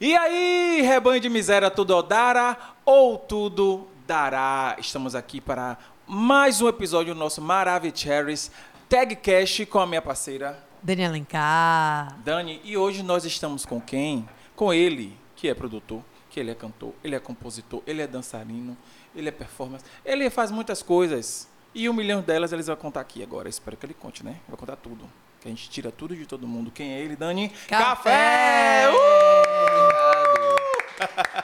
E aí, rebanho de miséria, tudo dará ou tudo dará? Estamos aqui para mais um episódio do nosso Maravicheries Tag Cash com a minha parceira Dani Alencar. Dani. E hoje nós estamos com quem? Com ele, que é produtor, que ele é cantor, ele é compositor, ele é dançarino, ele é performance, ele faz muitas coisas. E um milhão delas eles vão contar aqui agora. Espero que ele conte, né? Vai contar tudo. Que a gente tira tudo de todo mundo. Quem é ele, Dani? Café! Obrigado.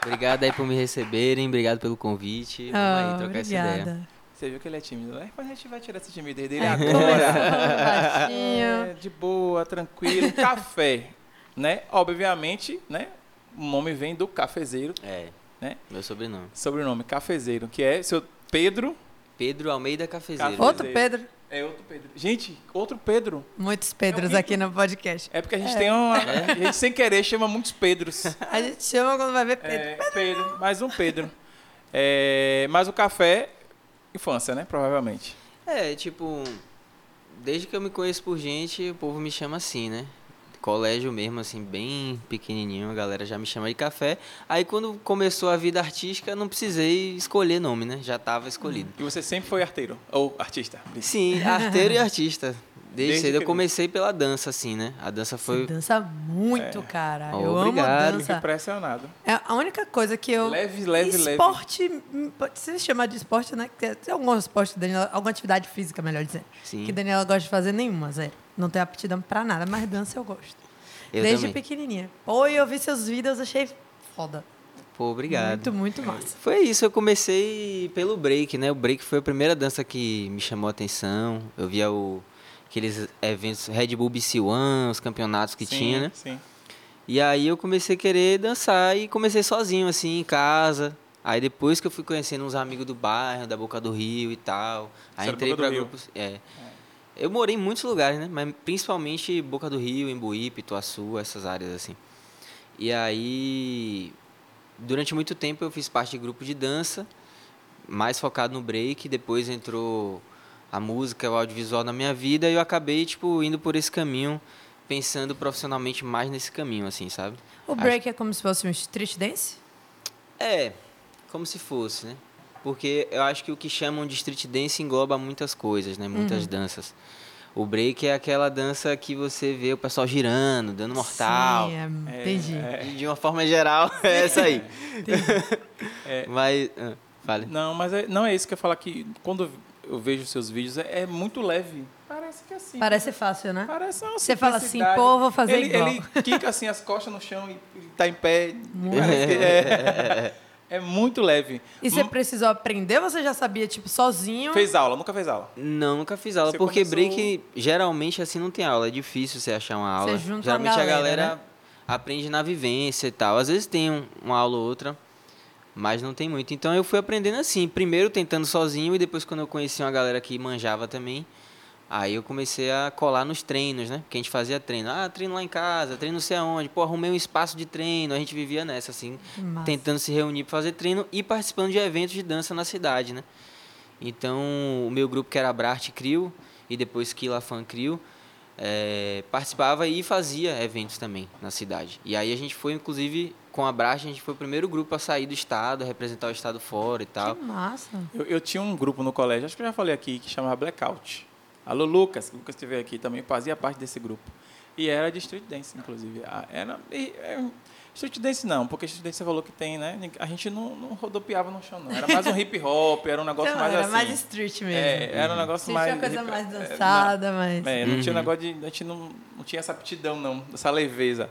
Obrigado aí por me receberem, obrigado pelo convite. Vamos aí Oh, trocar essa obrigada. ideia. Você viu que ele é tímido, né? Mas a gente vai tirar essa timidez dele Começou agora. É, de boa, tranquilo. Café, né? Obviamente, né? O nome vem do cafezeiro, É, né? meu sobrenome. Sobrenome, cafezeiro, que é seu Pedro. Pedro Almeida Cafezeiro. Outro Pedro. É outro Pedro. Gente, outro Pedro. Muitos Pedros É aqui no podcast. É porque a gente tem uma. A gente sem querer chama muitos Pedros. A gente chama quando vai ver Pedro. É, Pedro, mais um Pedro. É, mas o café, infância, né? Provavelmente. É, tipo, desde que eu me conheço por gente, o povo me chama assim, né? Colégio mesmo, assim, bem pequenininho, a galera já me chama de café. Aí quando começou a vida artística, não precisei escolher nome, né? Já tava escolhido. E você sempre foi arteiro? Ou artista? Sim, arteiro e artista. Desde, Desde cedo eu que- comecei pela dança, assim, né? A dança Você foi. dança muito, cara. Eu amo Obrigado. Fico dança. impressionado. É a única coisa que eu. Leve, leve, leve. esporte, pode se chamar de esporte, né? Tem algum esporte, Daniela, alguma atividade física, melhor dizendo. Sim. Que Daniela gosta de fazer nenhuma, Zé. Não tenho aptidão pra nada, mas dança eu gosto. Eu Desde também. pequenininha. Pô, e eu vi seus vídeos, achei foda. Pô, obrigado. Muito, muito massa. Foi isso, eu comecei pelo break, né? O break foi a primeira dança que me chamou a atenção. Eu via o, aqueles eventos Red Bull BC One, os campeonatos que Sim, tinha, né? Sim. E aí eu comecei a querer dançar e comecei sozinho, assim, em casa. Aí depois que eu fui conhecendo uns amigos do bairro, da Boca do Rio e tal. Aí Você é entrei pra grupos. É. Eu morei em muitos lugares, né? Mas principalmente Boca do Rio, Embuí, Pituaçu, essas áreas assim. E aí, durante muito tempo eu fiz parte de grupo de dança, mais focado no break, depois entrou a música, o audiovisual na minha vida e eu acabei tipo indo por esse caminho, pensando profissionalmente mais nesse caminho assim, sabe? O break é como se fosse um street dance? É, como se fosse, né? Porque eu acho que o que chamam de street dance engloba muitas coisas, né? Muitas danças. O break é aquela dança que você vê o pessoal girando, dando mortal. Sim, é, entendi. De uma forma geral, é essa aí. É. Mas, ah, fale. Não, mas é- não é isso que eu falo que quando eu vejo seus vídeos, é, é muito leve. Parece que é assim. Parece fácil, né? Parece uma Você fala assim, pô, vou fazer ele, igual. Ele quica assim as costas no chão e e tá em pé. É, é muito leve. E você precisou aprender ou você já sabia, tipo, sozinho? Fez aula, nunca fez aula. Não, nunca fiz aula, Você porque começou- break geralmente assim não tem aula, é difícil você achar uma aula. junta uma geralmente a galera, galera né? aprende na vivência e tal. Às vezes tem um- uma aula ou outra, mas não tem muito. Então eu fui aprendendo assim, primeiro tentando sozinho e depois quando eu conheci uma galera que manjava também, aí eu comecei a colar nos treinos, né? Porque a gente fazia treino. Ah, treino lá em casa, treino não sei aonde. Pô, arrumei um espaço de treino, a gente vivia nessa assim, Massa. tentando se reunir para fazer treino e participando de eventos de dança na cidade, né? Então, o meu grupo que era Brart Crio e depois Kila Fan Crio, eh, participava e fazia eventos também na cidade. E aí a gente foi, inclusive, com a Brart, a gente foi o primeiro grupo a sair do estado, a representar o estado fora e tal. Que massa. Eu, eu tinha um grupo no colégio, acho que eu já falei aqui, que chamava Blackout. Alô, Lucas, o Lucas esteve aqui também, fazia parte desse grupo. E era de street dance, inclusive. Ah, Era, e, é, street dance não, porque street dance você falou que tem, né? A gente não, não rodopiava no chão, não. Era mais um hip hop, era um negócio Então, mais era assim. mais street mesmo. É, era um negócio Street mais. é uma coisa hip- mais é, dançada, mas... É, não tinha Uhum. negócio de. A gente não, não tinha essa aptidão, não, essa leveza.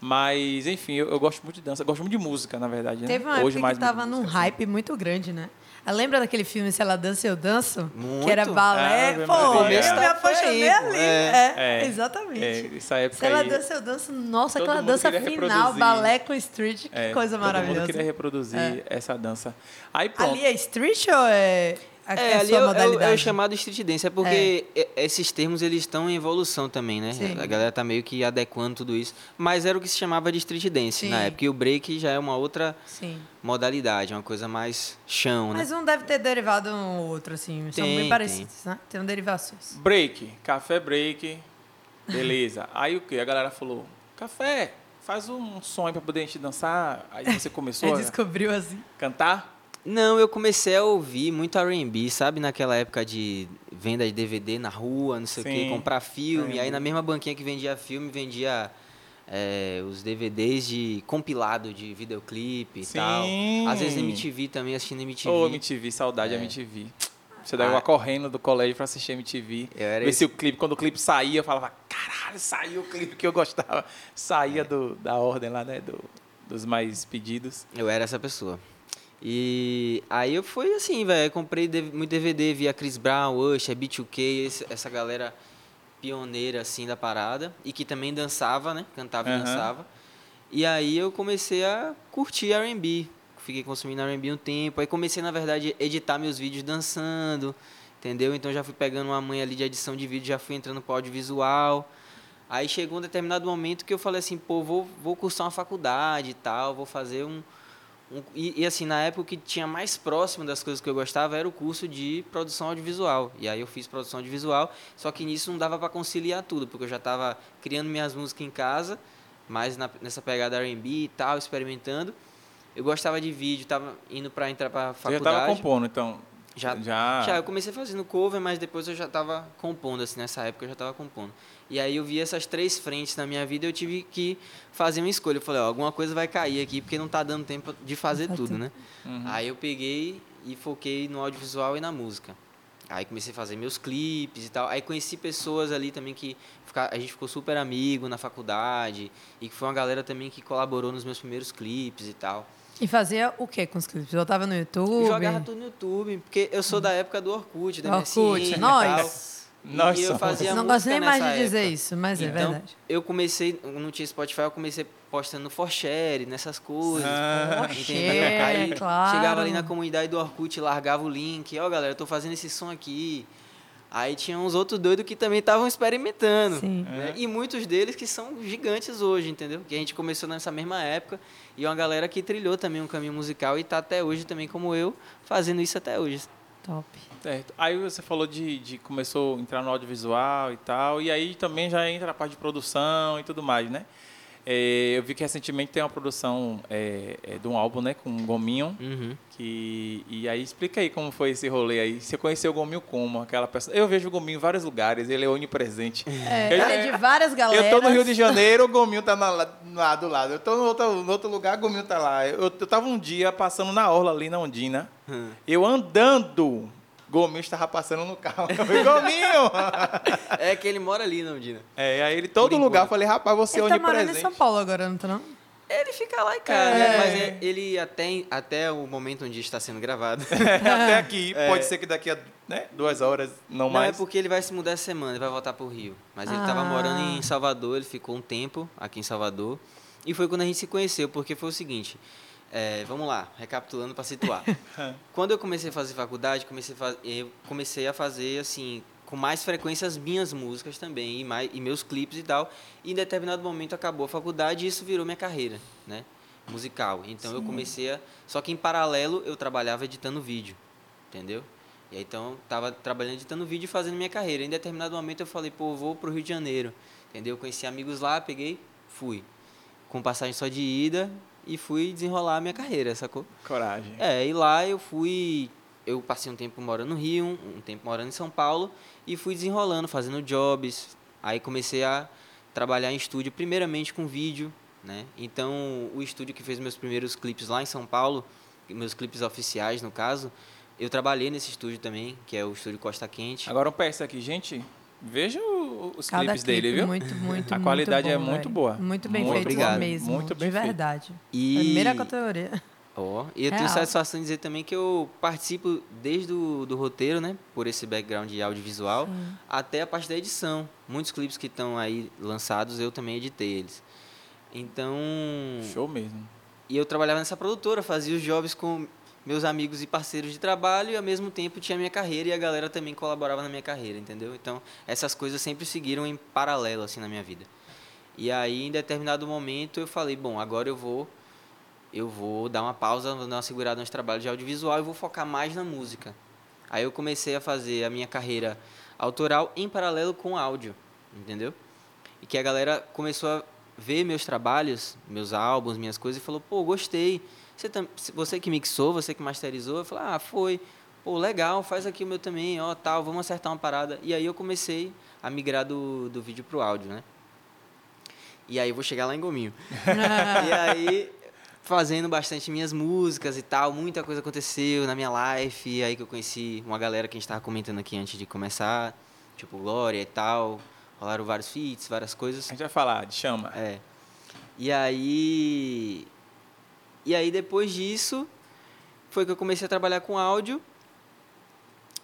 Mas, enfim, eu, eu gosto muito de dança, gosto muito de música, na verdade. Teve né? uma Hoje época mais que tava muito num música, hype muito grande, né? Ah, Lembra daquele filme Se Ela Dança, Eu Danço? Muito. Que era Ah, balé. eu Pô, eu Começo me apaixonei ali. é. É, É, exatamente. É, essa época Se Ela aí, Dança, Eu Danço. Nossa, aquela dança final, reproduzir. balé com street. Que é, coisa todo mundo maravilhosa. queria reproduzir É. essa dança. Aí pronto. Ali é street ou é a, É, a ali sua é, o- é o- modalidade? é o chamado street dance, é porque e- esses termos eles estão em evolução também, né? Sim. A galera tá meio que adequando tudo isso. Mas era o que se chamava de street dance Sim. na época. E o break já é uma outra Sim. modalidade, é uma coisa mais chão, né? Mas um deve ter derivado um ou outro, assim. São Tem, bem tem. parecidos, né? Tem derivações. Break, café break, beleza. Aí o que? A galera falou, café, faz um som aí pra poder a gente dançar. Aí você começou Ele a descobriu assim. cantar? Não, eu comecei a ouvir muito R&B, sabe? Naquela época de venda de DVD na rua, não sei o quê, Sim, comprar filme. R&B. Aí na mesma banquinha que vendia filme, vendia é, os DVDs de compilado de videoclipe e Sim. tal. Às vezes MTV também, assistindo MTV. Ô, MTV, saudade É. MTV. Você dava Ah. correndo do colégio pra assistir MTV. Eu era ver esse- se o clipe, quando o clipe saía, eu falava, caralho, saiu o clipe que eu gostava. Saía do, da ordem lá, né? Do, dos mais pedidos. Eu era essa pessoa. E aí eu fui assim, velho. Comprei muito DVD, via Chris Brown, Usher, B2K, esse- essa galera pioneira assim da parada. E que também dançava, né? Cantava e Aham. dançava. E aí eu comecei a curtir R&B. Fiquei consumindo R&B um tempo. Aí comecei, na verdade, a editar meus vídeos dançando, entendeu? Então já fui pegando uma manha ali de edição de vídeo, já fui entrando pro audiovisual. Aí chegou um determinado momento que eu falei assim, pô, vou, vou cursar uma faculdade e tal, vou fazer um... um- e, e, assim, na época o que tinha mais próximo das coisas que eu gostava era o curso de produção audiovisual. E aí eu fiz produção audiovisual, só que nisso não dava para conciliar tudo, porque eu já estava criando minhas músicas em casa, mais na- nessa pegada R&B e tal, experimentando. Eu gostava de vídeo, estava indo para entrar para Você já faculdade. tava compondo, então. Já, já. já, eu comecei fazendo cover, mas depois eu já estava compondo, assim, nessa época eu já estava compondo. E aí eu vi essas três frentes na minha vida e eu tive que fazer uma escolha. Eu falei, ó, alguma coisa vai cair aqui, porque não tá dando tempo de fazer tudo, né? Uhum. Aí eu peguei e foquei no audiovisual e na música. Aí comecei a fazer meus clipes e tal. Aí conheci pessoas ali também que fica- a gente ficou super amigo na faculdade. E que foi uma galera também que colaborou nos meus primeiros clipes e tal. E fazia o que com os clipes? Botava no Eu YouTube? jogava tudo no YouTube, porque eu sou da época do Orkut, da Orkut, MSN e nós. Nós e eu somos. fazia Não gosto nem mais de nessa dizer época. isso, mas é Então, verdade. eu comecei, não tinha Spotify, eu comecei postando no Forshare, nessas coisas. Ah? Forshare, Aí claro. chegava ali na comunidade do Orkut, largava o link, ó galera, eu tô fazendo esse som aqui. Aí tinha uns outros doidos que também estavam experimentando. Sim. né? E muitos deles que são gigantes hoje, entendeu? Que a gente começou nessa mesma época. E uma galera que trilhou também um caminho musical e tá até hoje também, como eu, fazendo isso até hoje. Top. Aí você falou de, de começou a entrar no audiovisual e tal, e aí também já entra a parte de produção e tudo mais, né? É, eu vi que recentemente tem uma produção é, é, de um álbum, né, com o Gominho, Uhum. que e aí explica aí como foi esse rolê aí. Você conheceu o Gominho como aquela pessoa? Eu vejo o Gominho em vários lugares, ele é onipresente. É, Eu- ele é de várias galeras. Eu tô no Rio de Janeiro, o Gominho tá na- lá do lado. Eu tô no outro, no outro lugar, o Gominho tá lá. Eu, eu tava um dia passando na orla ali na Ondina. Hum. Eu andando, Gominho estava passando no carro. Eu falei, Gominho! É que ele mora ali, não, Dina? É, aí ele, todo Por lugar, eu falei, rapaz, você é Ele tá morando em onipresente. São Paulo agora, não tá não? Ele fica lá em casa, É. né? mas é- ele até, até o momento onde está sendo gravado. Até aqui, pode ser que daqui a né, duas horas, não, Não, mais. é porque ele vai se mudar essa semana, ele vai voltar pro Rio. Mas ele estava Ah. morando em Salvador, ele ficou um tempo aqui em Salvador. E foi quando a gente se conheceu, porque foi o seguinte. É, vamos lá, recapitulando para situar. quando eu comecei a fazer faculdade, comecei a, eu comecei a fazer assim com mais frequência as minhas músicas também e, mais, e meus clipes e tal. E em determinado momento acabou a faculdade e isso virou minha carreira, né? Musical. Então eu comecei a. Só que em paralelo eu trabalhava editando vídeo, entendeu? E aí então tava trabalhando editando vídeo e fazendo minha carreira. Em determinado momento eu falei, pô, vou pro Rio de Janeiro, entendeu? Conheci amigos lá, peguei, fui. Com passagem só de ida e fui desenrolar a minha carreira, sacou? Coragem. É, e lá eu fui. Eu passei um tempo morando no Rio, um tempo morando em São Paulo, e fui desenrolando, fazendo jobs. Aí comecei a trabalhar em estúdio, primeiramente com vídeo, né? Então, o estúdio que fez meus primeiros clipes lá em São Paulo, meus clipes oficiais, no caso, eu trabalhei nesse estúdio também, que é o estúdio Costa Quente. Agora um PS aqui, gente. Veja o- os Cada clipes clipe dele, viu? Muito, muito, A muito qualidade é bom, muito velho. boa. Muito bem Muito feito obrigado. mesmo. Muito bem de feito. verdade. E... Primeira categoria. Ó, e eu tenho Real. satisfação em dizer também que eu participo desde o do roteiro, né? Por esse background de audiovisual, até a parte da edição. Muitos clipes que estão aí lançados, eu também editei eles. Então, Show mesmo. e eu trabalhava nessa produtora, fazia os jobs com meus amigos e parceiros de trabalho e ao mesmo tempo tinha minha carreira e a galera também colaborava na minha carreira, entendeu? Então, essas coisas sempre seguiram em paralelo assim na minha vida. E aí, em determinado momento, eu falei, bom, agora eu vou eu vou dar uma pausa, vou dar uma segurada nos trabalhos de audiovisual e vou focar mais na música. Aí eu comecei a fazer a minha carreira autoral em paralelo com áudio, entendeu? E que a galera começou a ver meus trabalhos, meus álbuns, minhas coisas, e falou, pô, gostei. Você, tam- você que mixou, você que masterizou? Eu falei, ah, foi. Pô, legal, faz aqui o meu também, ó, tal, vamos acertar uma parada. E aí eu comecei a migrar do, do vídeo pro áudio, né? E aí eu vou chegar lá em Gominho. e aí, fazendo bastante minhas músicas e tal, muita coisa aconteceu na minha life. E aí que eu conheci uma galera que a gente estava comentando aqui antes de começar, tipo Glória e tal. Rolaram vários feats, várias coisas. A gente vai falar de chama. É. E aí. E aí depois disso foi que eu comecei a trabalhar com áudio.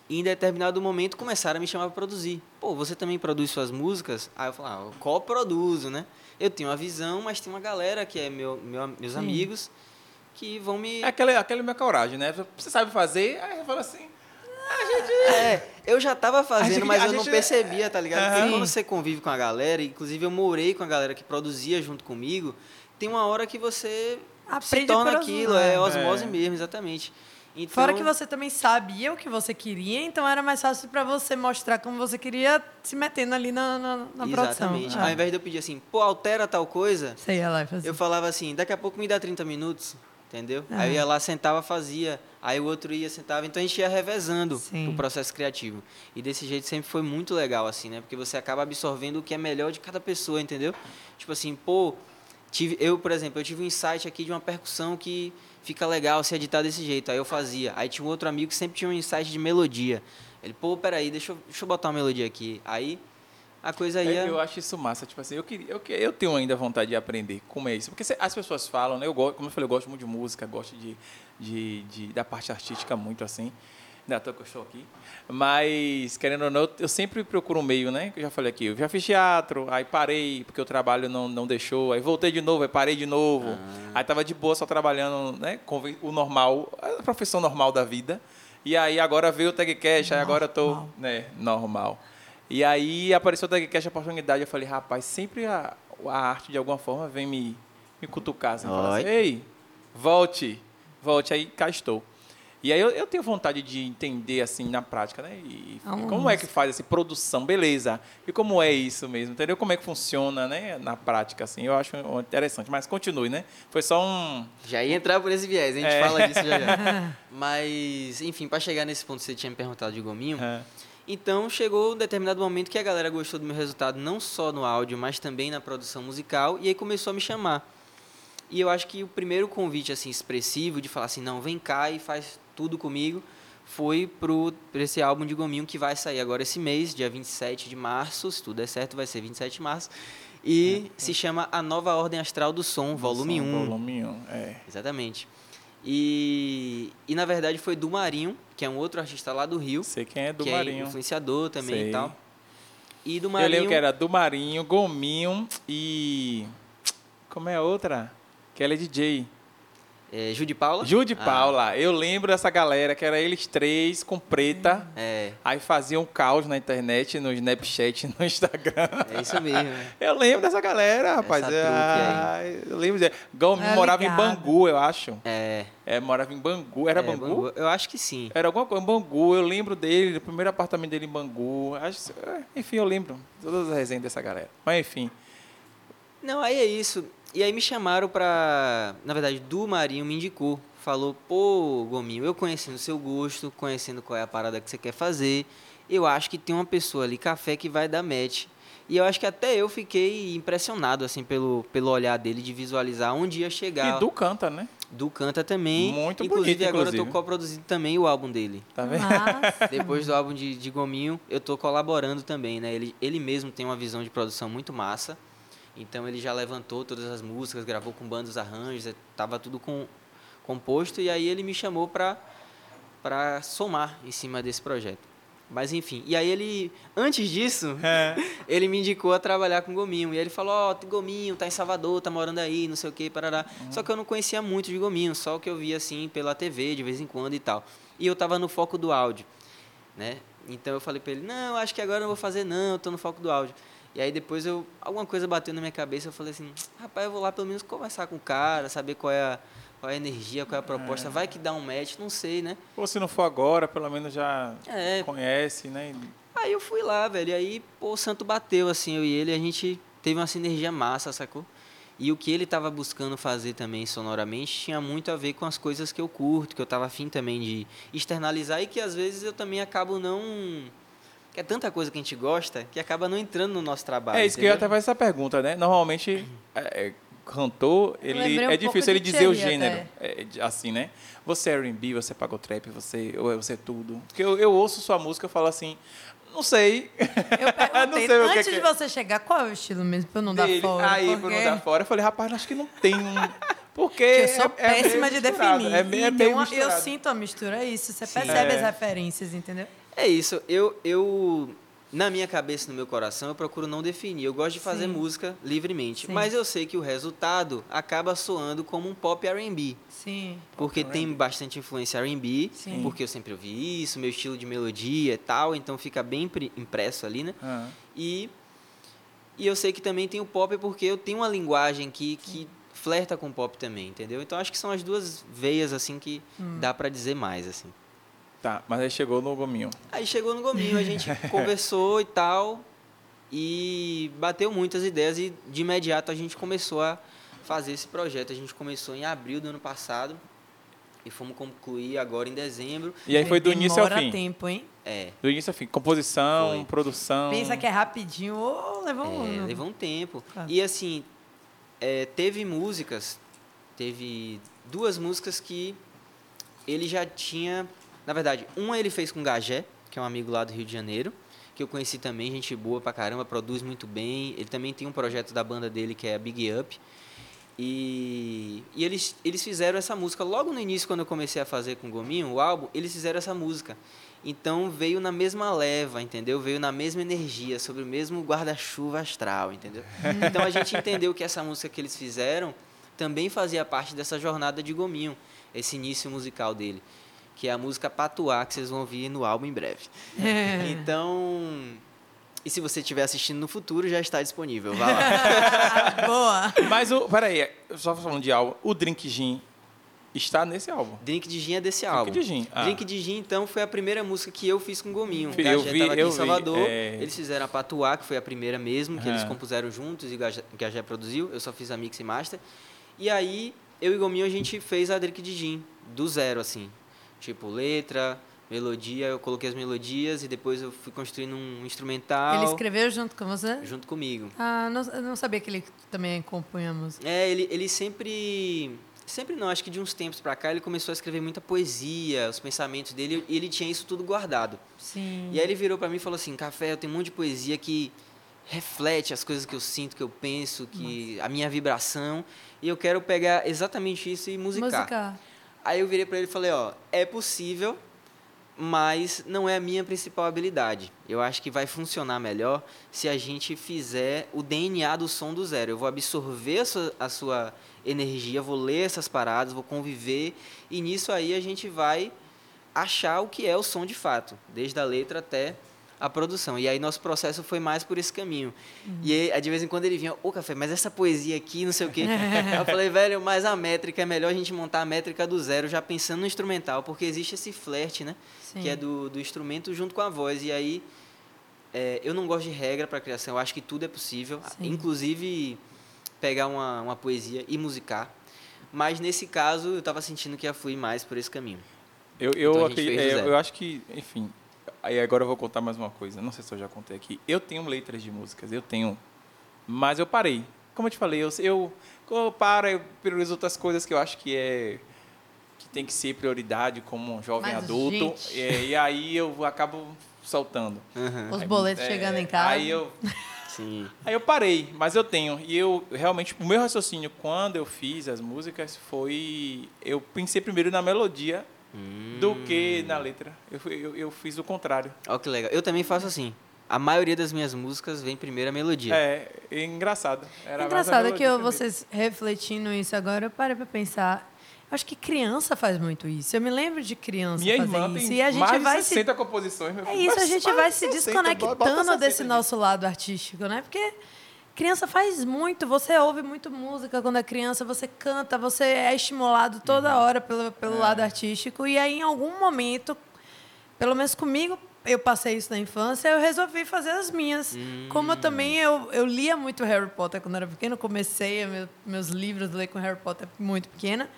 E em determinado momento começaram a me chamar para produzir. Pô, você também produz suas músicas? Aí eu falei, ah, eu co-produzo, né? Eu tenho uma visão, mas tem uma galera que é meu, meu- meus Sim. amigos que vão me. É aquele, aquele minha coragem, né? Você sabe fazer, aí eu falo assim. É, eu já tava fazendo, gente- mas a eu não gente- percebia, tá ligado? Porque quando você convive com a galera, inclusive eu morei com a galera que produzia junto comigo, tem uma hora que você se Aprende torna por aquilo, osmose. é osmose É. mesmo, exatamente. Então, Fora que você também sabia o que você queria, então era mais fácil pra você mostrar como você queria se metendo ali na, na, na produção. Exatamente. É. Ao invés de eu pedir assim, pô, altera tal coisa, Você ia lá e fazia. eu falava assim, daqui a pouco me dá 30 minutos, entendeu? É. Aí eu ia lá, sentava, fazia, aí o outro ia, sentava, então a gente ia revezando Sim. o processo criativo. E desse jeito sempre foi muito legal, assim, né? Porque você acaba absorvendo o que é melhor de cada pessoa, entendeu? Tipo assim, pô, tive, eu, por exemplo, eu tive um insight aqui de uma percussão que fica legal se editar desse jeito, aí eu fazia. Aí tinha um outro amigo que sempre tinha um insight de melodia. Ele, pô, peraí, deixa eu, deixa eu botar uma melodia aqui. Aí a coisa ia... É, Eu acho isso massa, tipo assim, eu queria, eu, que- eu tenho ainda vontade de aprender como é isso, porque cê- as pessoas falam, né? Eu gosto, como eu falei, eu gosto muito de música, gosto de, de, de- da parte artística muito assim, ainda tô que eu estou aqui, mas querendo ou não, eu- sempre procuro um meio, né? Que eu já falei aqui, eu já fiz teatro, aí parei porque o trabalho não, não deixou, aí voltei de novo, aí parei de novo, Ah. aí tava de boa só trabalhando, né? Com o normal, a profissão normal da vida. E aí agora veio o TagCast, aí agora eu tô, Normal. né, normal. E aí apareceu o TagCast a oportunidade, eu falei, rapaz, sempre a, a arte de alguma forma vem me, me cutucar, assim, assim, Oi. ei, volte, volte, aí cá estou. E aí eu, eu tenho vontade de entender, assim, na prática, né? E, Ah, como é que faz essa produção, beleza. E como é isso mesmo, entendeu? Como é que funciona, né? Na prática, assim, eu acho interessante. Mas continue, né? Foi só um... Já ia entrar por esse viés, a gente É. fala disso já já. Mas, enfim, para chegar nesse ponto que você tinha me perguntado de gominho, é, então chegou um determinado momento que a galera gostou do meu resultado, não só no áudio, mas também na produção musical, e aí começou a me chamar. E eu acho que o primeiro convite assim expressivo de falar assim, não, vem cá e faz tudo comigo, foi pro pra esse álbum de gominho que vai sair agora esse mês, dia 27 de março, se tudo der certo, vai ser 27 de março. E se chama A Nova Ordem Astral do Som, volume 1. Volume 1, é. Exatamente. E, e na verdade foi do Marinho, que é um outro artista lá do Rio, Sei quem é do que é Marinho. influenciador também Sei. e tal. E do Eu Marinho. lembro que era do Marinho, Gominho e... Como é a outra? Que ela é DJ. É, Ju de Paula? Ju de Ah, Paula. Eu lembro dessa galera, que era eles três com preta. é, Aí faziam um caos na internet, no Snapchat, no Instagram. é isso mesmo. Eu lembro dessa galera, rapaz. trupe Ah, eu lembro. de- Gominho É, morava em ligado. Bangu, eu acho. É, É, morava em Bangu. Era é, Bangu? Eu acho que sim. Era alguma coisa, em Bangu. Eu lembro dele, o primeiro apartamento dele em Bangu. Acho, é, enfim, eu lembro todas as resenhas dessa galera. Mas enfim. Não, aí é isso. E aí me chamaram pra. Na verdade, do Marinho me indicou. Falou, pô, Gominho, eu conhecendo o seu gosto, conhecendo qual é a parada que você quer fazer, eu acho que tem uma pessoa ali, café, que vai dar match. E eu acho que até eu fiquei impressionado, assim, pelo, pelo olhar dele, de visualizar onde ia chegar. E Du canta, né? Do Canta também. Muito inclusive, bonito, agora eu tô co-produzindo também o álbum dele. Tá vendo? Mas, Depois do álbum de, de Gominho, eu tô colaborando também, né? Ele, ele mesmo tem uma visão de produção muito massa. Então ele já levantou todas as músicas, gravou com bandas, arranjos, eh, tava tudo com, composto e aí ele me chamou pra, pra somar em cima desse projeto. Mas enfim, e aí ele, antes disso, É. ele me indicou a trabalhar com Gominho. E ele falou, ó, tem Gominho, tá em Salvador, tá morando aí, não sei o que, parará. Só que eu não conhecia muito de Gominho, só o que eu via assim pela TV de vez em quando e tal. E eu tava no foco do áudio, né? Então eu falei pra ele, não, acho que agora eu não vou fazer não, eu tô no foco do áudio. E aí depois eu, alguma coisa bateu na minha cabeça, eu falei assim, rapaz, eu vou lá pelo menos conversar com o cara, saber qual é a, qual é a energia, qual é a proposta, vai que dá um match, não sei, né? Ou se não for agora, pelo menos já É, conhece, né? Aí eu fui lá, velho. E aí, pô, o santo bateu, assim, eu e ele, a gente teve uma sinergia massa, sacou? E o que ele estava buscando fazer também sonoramente tinha muito a ver com as coisas que eu curto, que eu estava afim também de externalizar e que às vezes eu também acabo não. Que é tanta coisa que a gente gosta que acaba não entrando no nosso trabalho. É isso que eu ia até fazer essa pergunta, né? Normalmente, é, é, cantor, ele, um é difícil ele dizer o gênero, é, assim, né? Você é R&B, você pagou trap, você, ou você é tudo. Porque eu, eu ouço sua música e falo assim, não sei. Eu perguntei, não sei antes de você chegar, qual é o estilo mesmo, pra eu não Dele. dar fora? Aí, porque... pra não dar fora, eu falei, rapaz, acho que não tem um... Porque eu sou é, péssima é de definir. É, meio, é meio uma, eu sinto a mistura, é isso. Você Sim. percebe é. as referências, entendeu? É isso. Eu, eu na minha cabeça, no meu coração, eu procuro não definir. Eu gosto de fazer Sim. música livremente. Sim. Mas eu sei que o resultado acaba soando como um pop R&B. Sim. Porque tem bastante influência R&B. Porque eu sempre ouvi isso, meu estilo de melodia e tal. Então fica bem impresso ali, né? Uhum. E, e eu sei que também tem o pop porque eu tenho uma linguagem que, que flerta com o pop também, entendeu? Então acho que são as duas veias, assim, que hum. dá para dizer mais, assim. Tá, mas aí chegou no gominho. Aí chegou no gominho, a gente conversou e tal, e bateu muitas ideias e de imediato a gente começou a fazer esse projeto. A gente começou em abril do ano passado e fomos concluir agora em dezembro. E aí foi do início ao fim. tempo, hein? É. Do início ao fim. Composição, foi. produção. Pensa que é rapidinho ou oh, levou um é, ano. Levou um tempo. Ah. E assim, é, teve músicas, teve duas músicas que ele já tinha na verdade, uma ele fez com Gagé, que é um amigo lá do Rio de Janeiro, que eu conheci também, gente boa pra caramba, produz muito bem. Ele também tem um projeto da banda dele que é a Big Up. E, e eles, eles fizeram essa música logo no início, quando eu comecei a fazer com o Gominho, o álbum, eles fizeram essa música. Então veio na mesma leva, entendeu? Veio na mesma energia, sobre o mesmo guarda-chuva astral, entendeu? Então a gente entendeu que essa música que eles fizeram também fazia parte dessa jornada de Gominho, esse início musical dele que é a música Patuá, que vocês vão ouvir no álbum em breve. É. Então, e se você estiver assistindo no futuro, já está disponível. Vai lá. Boa! Mas, o, peraí, só falando de álbum, o Drink Gin está nesse álbum. Drink de Gin é desse álbum. Drink de Gin. Ah. Drink de Gin, então, foi a primeira música que eu fiz com o Gominho. O eu vi, estava aqui em Salvador. Vi, é... Eles fizeram a Patuá, que foi a primeira mesmo, que eles compuseram juntos e o Gajé produziu. Eu só fiz a mix e master. E aí, eu e o Gominho, a gente fez a Drink de Gin, do zero, assim. Tipo, letra, melodia, eu coloquei as melodias e depois eu fui construindo um instrumental. Ele escreveu junto com você? Junto comigo. Ah, não, eu não sabia que ele também compunha a música. É, ele, ele sempre... Sempre não, acho que de uns tempos para cá ele começou a escrever muita poesia, os pensamentos dele, e ele tinha isso tudo guardado. Sim. E aí ele virou para mim e falou assim: Café, eu tenho um monte de poesia que reflete as coisas que eu sinto, que eu penso, que Nossa. a minha vibração, e eu quero pegar exatamente isso e musicar. Musicar. Aí eu virei para ele e falei, ó, é possível, mas não é a minha principal habilidade. Eu acho que vai funcionar melhor se a gente fizer o DNA do som do zero. Eu vou absorver a sua, a sua energia, vou ler essas paradas, vou conviver, e nisso aí a gente vai achar o que é o som de fato, desde a letra até a produção. E aí nosso processo foi mais por esse caminho. Uhum. E aí, de vez em quando ele vinha, ô Café, mas essa poesia aqui, não sei o quê. eu falei, velho, mas a métrica, é melhor a gente montar a métrica do zero, já pensando no instrumental, porque existe esse flerte, né? Sim. Que é do, do instrumento junto com a voz. E aí, é, eu não gosto de regra para criação, eu acho que tudo é possível, Sim. inclusive pegar uma, uma poesia e musicar. Mas nesse caso, eu estava sentindo que ia fluir mais por esse caminho. Eu, eu, então, acredito, é, eu acho que, enfim, Aí agora eu vou contar mais uma coisa. Não sei se eu já contei aqui. Eu tenho letras de músicas, eu tenho. Mas eu parei. Como eu te falei, eu, eu, eu paro, eu priorizo outras coisas que eu acho que é que tem que ser prioridade como um jovem Mas, adulto. E, e, aí eu acabo soltando. Uhum. Os boletos é, chegando em casa. Aí eu. Sim. Aí eu parei, mas eu tenho. E eu realmente, o meu raciocínio quando eu fiz as músicas foi. Eu pensei primeiro na melodia hum. do que na letra. Eu, eu, eu fiz o contrário. Olha que legal. Eu também faço assim. A maioria das minhas músicas vem primeiro a melodia. É, é engraçado. Era engraçado que eu, vocês refletindo isso agora, eu parei para pensar. Acho que criança faz muito isso. Eu me lembro de criança Minha fazer irmã isso. Tem e a gente mais vai de 60 se... composições. Meu é isso, a gente vai se desconectando desse nosso lado artístico, né? Porque Criança faz muito, você ouve muito música quando é criança, você canta, você é estimulado toda uhum. hora pelo, pelo é. lado artístico. E aí, em algum momento, pelo menos comigo, eu passei isso na infância, eu resolvi fazer as minhas. Hum. Como eu também eu, eu lia muito Harry Potter quando era pequena, comecei meu, meus livros ler com Harry Potter muito pequena.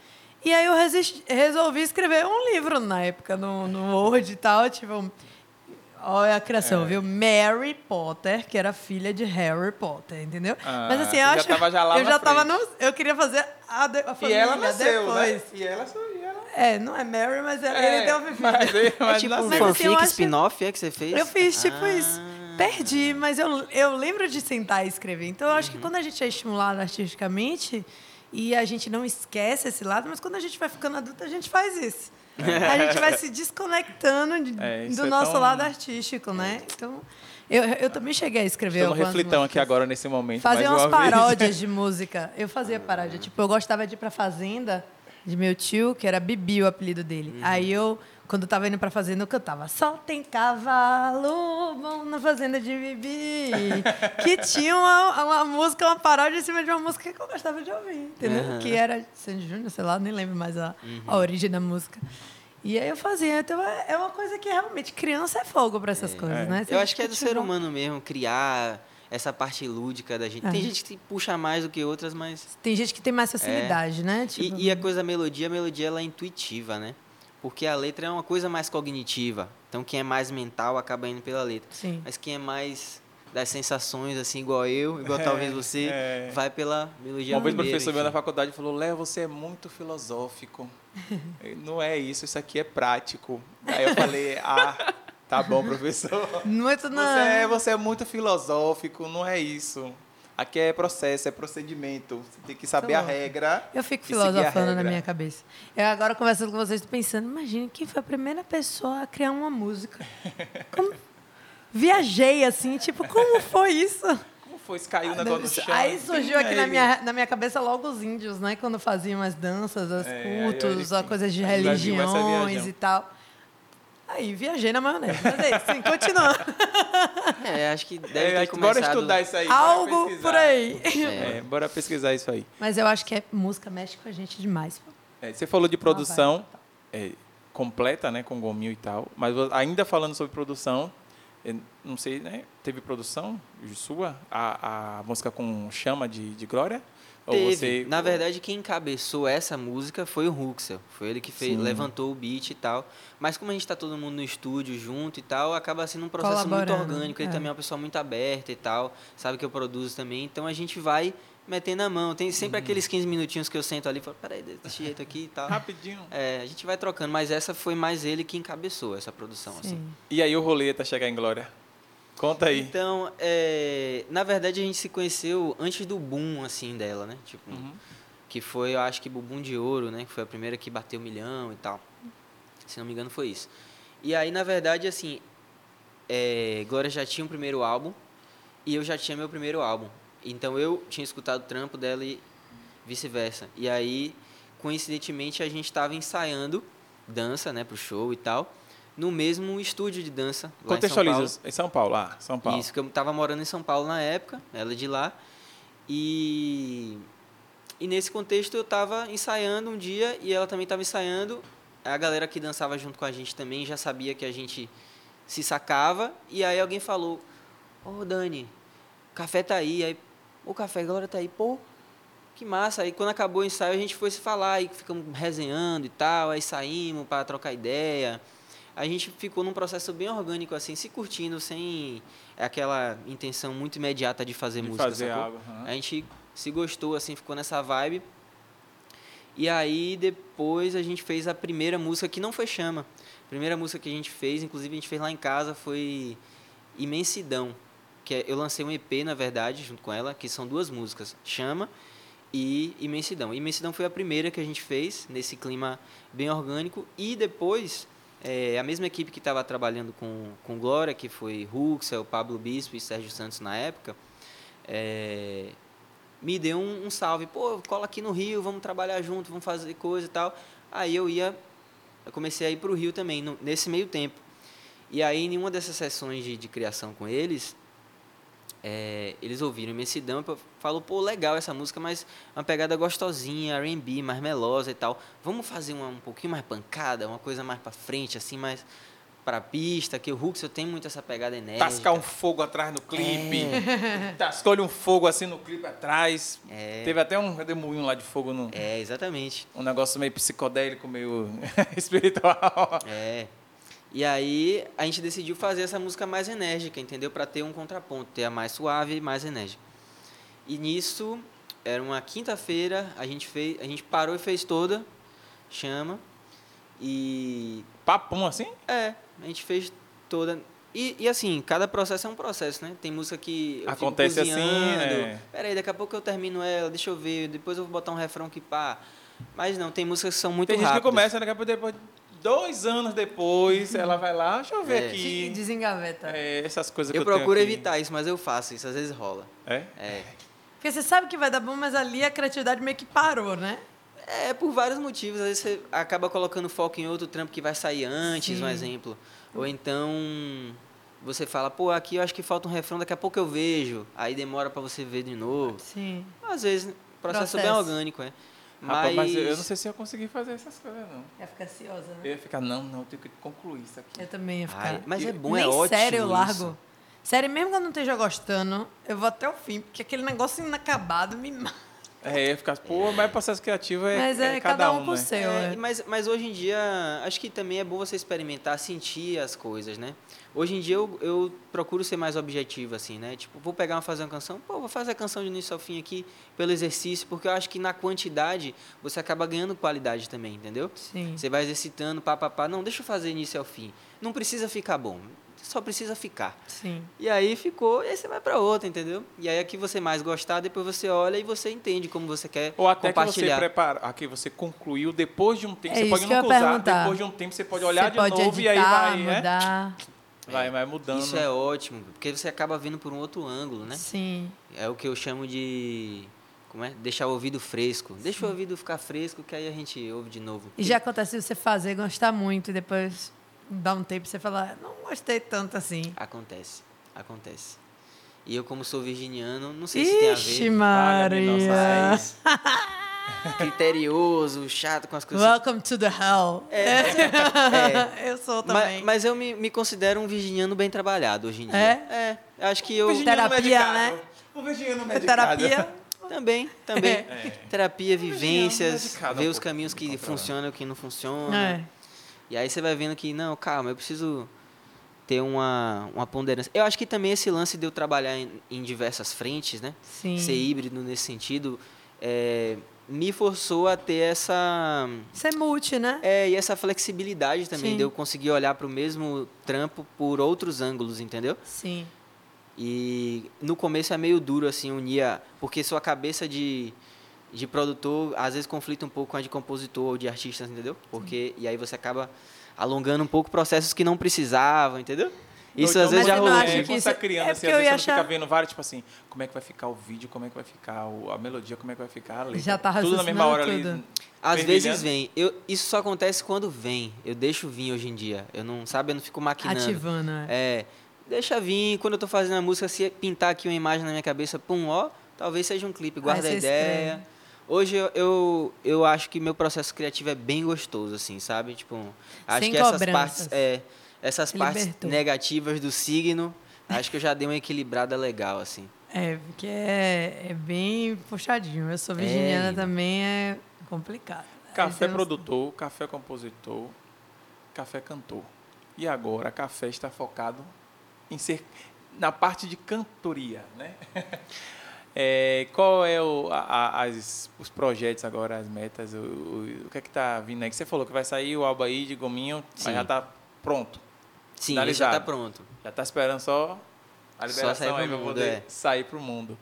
E aí eu resisti, resolvi escrever um livro na época, no, no Word e tal, tipo... Olha a criação, é. viu? Mary Potter, que era filha de Harry Potter, entendeu? Ah, Mas assim, eu acho. Já tava já lá eu já tava no. Eu queria fazer a, de, a família e ela nasceu, depois. Né? E ela, e ela é, não é Mary, mas é, é, ele deu filho. Mas, mas é tipo um fanfic assim, spin-off é que você fez? Eu fiz, tipo ah. isso. Perdi, mas eu, eu lembro de sentar e escrever. Então, eu acho que uhum. quando a gente é estimulado artisticamente e a gente não esquece esse lado, mas quando a gente vai ficando adulto, a gente faz isso. A gente vai se desconectando de, é, do é nosso tão... lado artístico, né? Então, eu, eu também cheguei a escrever Estou no reflitão aqui agora nesse momento. Fazia umas paródias de música. Eu fazia paródia. Tipo, eu gostava de ir pra fazenda de meu tio, que era Bibi o apelido dele. Uhum. Aí eu, quando eu tava indo pra fazenda, eu cantava Só tem cavalo bom na fazenda de Bibi. que tinha uma, uma música, uma paródia em cima de uma música que eu gostava de ouvir, entendeu? Uhum. Que era Sandy Júnior, sei lá, nem lembro mais a, uhum. a origem da música. E aí eu fazia. Então é, é uma coisa que realmente criança é fogo para essas é, coisas, é. né? Você eu acho que é do ser humano mesmo criar essa parte lúdica da gente. É. Tem gente que puxa mais do que outras, mas. Tem gente que tem mais facilidade, é. né? Tipo... E, e, a coisa da melodia, a melodia ela é intuitiva, né? Porque a letra é uma coisa mais cognitiva. Então quem é mais mental acaba indo pela letra. Sim. Mas quem é mais das sensações, assim, igual eu, igual é, talvez você, é. vai pela melodia Uma vez o professor meu na faculdade falou, Léo, você é muito filosófico. Não é isso, isso aqui é prático. Aí eu falei, ah, Tá bom, professor. Muito não. Você é, você é muito filosófico, não é isso. Aqui é processo, é procedimento. Você tem que saber a regra. Eu fico filosofando na minha cabeça. Eu agora conversando com vocês, pensando, imagina quem foi a primeira pessoa a criar uma música. Como... Viajei assim, tipo, como foi isso? Como foi? Se caiu o negócio no chão. Aí surgiu aqui na minha, na minha cabeça logo os índios, né? Quando faziam as danças, os é, cultos, as coisas de religiões e tal. Aí viajei na maionese. Mas é isso, sim, continua. É, acho que deve é, ter começado... Bora estudar isso aí. Algo por aí. É. é. bora pesquisar isso aí. Mas eu acho que é, música mexe com a gente demais. É, você falou de produção é, completa, né, com gominho e tal. Mas ainda falando sobre produção, não sei, né, teve produção sua? A, a música com chama de, de glória? Teve. Você... Na verdade, quem encabeçou essa música foi o Ruxel. Foi ele que fez, levantou o beat e tal. Mas como a gente está todo mundo no estúdio junto e tal, acaba sendo um processo muito orgânico. Ele é. também é uma pessoa muito aberta e tal. Sabe que eu produzo também. Então a gente vai metendo a mão. Tem sempre uhum. aqueles 15 minutinhos que eu sento ali e falo, peraí, desse jeito aqui e tal. Rapidinho. É, a gente vai trocando. Mas essa foi mais ele que encabeçou essa produção. Assim. E aí o rolê tá chegar em Glória? Conta aí. Então, é, na verdade, a gente se conheceu antes do boom, assim, dela, né? Tipo, uhum. que foi, eu acho que Bubum de Ouro, né? Que foi a primeira que bateu um milhão e tal. Se não me engano, foi isso. E aí, na verdade, assim, é, Glória já tinha o um primeiro álbum e eu já tinha meu primeiro álbum. Então, eu tinha escutado o trampo dela e vice-versa. E aí, coincidentemente, a gente estava ensaiando dança, né? Pro show e tal no mesmo estúdio de dança. Contextualiza, em São Paulo, lá, São Paulo. Isso, que eu estava morando em São Paulo na época, ela é de lá. E, e nesse contexto eu estava ensaiando um dia e ela também estava ensaiando. A galera que dançava junto com a gente também já sabia que a gente se sacava. E aí alguém falou: Ô oh, Dani, o café tá aí. Aí, o café, a galera tá aí. Pô, que massa. Aí quando acabou o ensaio a gente foi se falar, aí ficamos resenhando e tal. Aí saímos para trocar ideia a gente ficou num processo bem orgânico, assim, se curtindo, sem aquela intenção muito imediata de fazer de música. Fazer algo. Uhum. A gente se gostou, assim, ficou nessa vibe. E aí depois a gente fez a primeira música que não foi Chama. A primeira música que a gente fez, inclusive a gente fez lá em casa, foi Imensidão. Que é, eu lancei um EP, na verdade, junto com ela, que são duas músicas, Chama e Imensidão. Imensidão foi a primeira que a gente fez, nesse clima bem orgânico. E depois é, a mesma equipe que estava trabalhando com, com Glória, que foi Ruxel, Pablo Bispo e Sérgio Santos na época, é, me deu um, um, salve. Pô, cola aqui no Rio, vamos trabalhar junto, vamos fazer coisa e tal. Aí eu ia, eu comecei a ir para o Rio também, no, nesse meio tempo. E aí, em uma dessas sessões de, de criação com eles, é, eles ouviram Imensidão e falou, pô, legal essa música, mas uma pegada gostosinha, R&B, mais melosa e tal. Vamos fazer uma um pouquinho mais pancada, uma coisa mais para frente, assim, mais pra pista, que o Huxel tem muito essa pegada enérgica. Tascar um fogo atrás no clipe. Tascou-lhe um fogo assim no clipe atrás. É. Teve até um redemoinho lá de fogo no. É, exatamente. Um negócio meio psicodélico, meio espiritual. É. E aí a gente decidiu fazer essa música mais enérgica, entendeu? Pra ter um contraponto, ter a mais suave e mais enérgica. E nisso, era uma quinta-feira, a gente fez, a gente parou e fez toda, chama. E Papum assim? é, a gente fez toda. E, e assim, cada processo é um processo, né? Tem música que eu fico Acontece assim, cozinhando, é. Peraí, daqui a pouco eu termino ela, deixa eu ver, depois eu vou botar um refrão que pá. Mas não, tem músicas que são muito Tem gente rápidas. que começa, daqui a pouco depois. Dois anos depois, ela vai lá, deixa eu ver É. Aqui. desengaveta. É, essas coisas que Eu eu tenho procuro aqui. evitar isso, mas eu faço isso, às vezes rola. É? É. Porque você sabe que vai dar bom, mas ali a criatividade meio que parou, né? É, por vários motivos. Às vezes você acaba colocando foco em outro trampo que vai sair antes, um Sim. exemplo. Ou então você fala, pô, aqui eu acho que falta um refrão, daqui a pouco eu vejo. Aí demora pra você ver de novo. Sim. Às vezes, o processo, é bem Processo. orgânico, é. Rapaz, Mas, mas eu eu não sei se eu consegui fazer essas coisas, não. Ia ficar ansiosa, né? Eu ia ficar, não, não, eu tenho que concluir isso aqui. Eu também ia ficar. Ai, mas é bom, Nem é ótimo sério eu largo. isso. Sério, mesmo que eu não esteja gostando, eu vou até o fim, porque aquele negócio inacabado me mata. É, ia ficar, pô, mas processo criativo é, Mas é, cada, um, com o né? seu. É, é. mas, mas hoje em dia, acho que também é bom você experimentar, sentir as coisas, né? Hoje em dia eu, eu procuro ser mais objetivo, assim, né? Tipo, vou pegar, fazer uma canção, pô, vou fazer a canção de início ao fim aqui pelo exercício, porque eu acho que na quantidade você acaba ganhando qualidade também, entendeu? Sim. Você vai exercitando, pá, pá, pá. Não, deixa eu fazer início ao fim. Não precisa ficar bom, só precisa ficar. Sim. E aí ficou, e aí você vai pra outra, entendeu? E aí a que você mais gostar, depois você olha e você entende como você quer Ou até que você compartilhar. prepara, aqui você concluiu depois de um tempo, É você pode que nunca usar, depois de um tempo você pode olhar você de pode novo editar, e aí vai, né? mudar. Vai, vai mudando. Isso é ótimo, porque você acaba vindo por um outro ângulo, né? Sim. É o que eu chamo de. Como é? Deixar o ouvido fresco. Deixa o ouvido ficar fresco, que aí a gente ouve de novo. E já acontece você fazer, gostar muito, e depois dá um tempo e você fala, não gostei tanto assim. Acontece, acontece. E eu, como sou virginiano, não sei se tem a Ixi, ver. Vale-me Maria. nossa Mas criterioso, chato com as coisas. Welcome to the hell. É. eu sou Mas, também. mas eu me, me considero um virginiano bem trabalhado hoje em dia. É? É. Acho que eu. Terapia, medicado. né? O virginiano É medicado. terapia. Também, também. É. Terapia, vivências, ver um os caminhos que funcionam e o que não funcionam. É. E aí você vai vendo que, não, calma, eu preciso ter uma, uma ponderância. Eu acho que também esse lance de eu trabalhar em, em diversas frentes, né? Sim. Ser híbrido nesse sentido, é, me forçou a ter essa... É multi, né? É, e essa flexibilidade também, Sim. de eu conseguir olhar para o mesmo trampo por outros ângulos, entendeu? Sim. E no começo é meio duro, assim, unir a... Porque sua cabeça de, de produtor, às vezes, conflita um pouco com a de compositor ou de artista, entendeu? Porque... E aí você acaba alongando um pouco processos que não precisavam, entendeu? Isso Ou às vezes já rolou. É, que quando isso- você tá criando é assim, às vezes você não fica achar- vendo vários, tipo assim, como é que vai ficar o vídeo, como é que vai ficar a melodia, como é que vai ficar a letra. Já tá Tudo na mesma hora raciocinando ali. tudo. Às vezes vem. Eu, isso só acontece quando vem. Eu deixo vir hoje em dia. Eu não, sabe, eu não fico maquinando. Ativando, é. É, deixa vir. Quando eu tô fazendo a música, se pintar aqui uma imagem na minha cabeça, pum, ó, talvez seja um clipe, guarda a ideia. escreve. Hoje eu, eu, eu acho que meu processo criativo é bem gostoso, assim, sabe? Tipo, acho Sem que essas cobranças. partes, é, essas partes negativas do signo, acho que eu já dei uma equilibrada legal, assim. É, porque é, é bem puxadinho. Eu sou virginiana menina. também, é complicado. Café produtor, café compositor, café cantor. E agora, café está focado em ser na parte de cantoria, né? É, qual é o, a- as, os projetos agora, as metas, o, o, o que é que tá vindo aí? Que você falou que vai sair o álbum aí de Gominho, Sim. mas já tá pronto. Sim, já Finalizado. tá pronto. Já tá esperando só a Só liberação pro aí para poder é. sair para o mundo.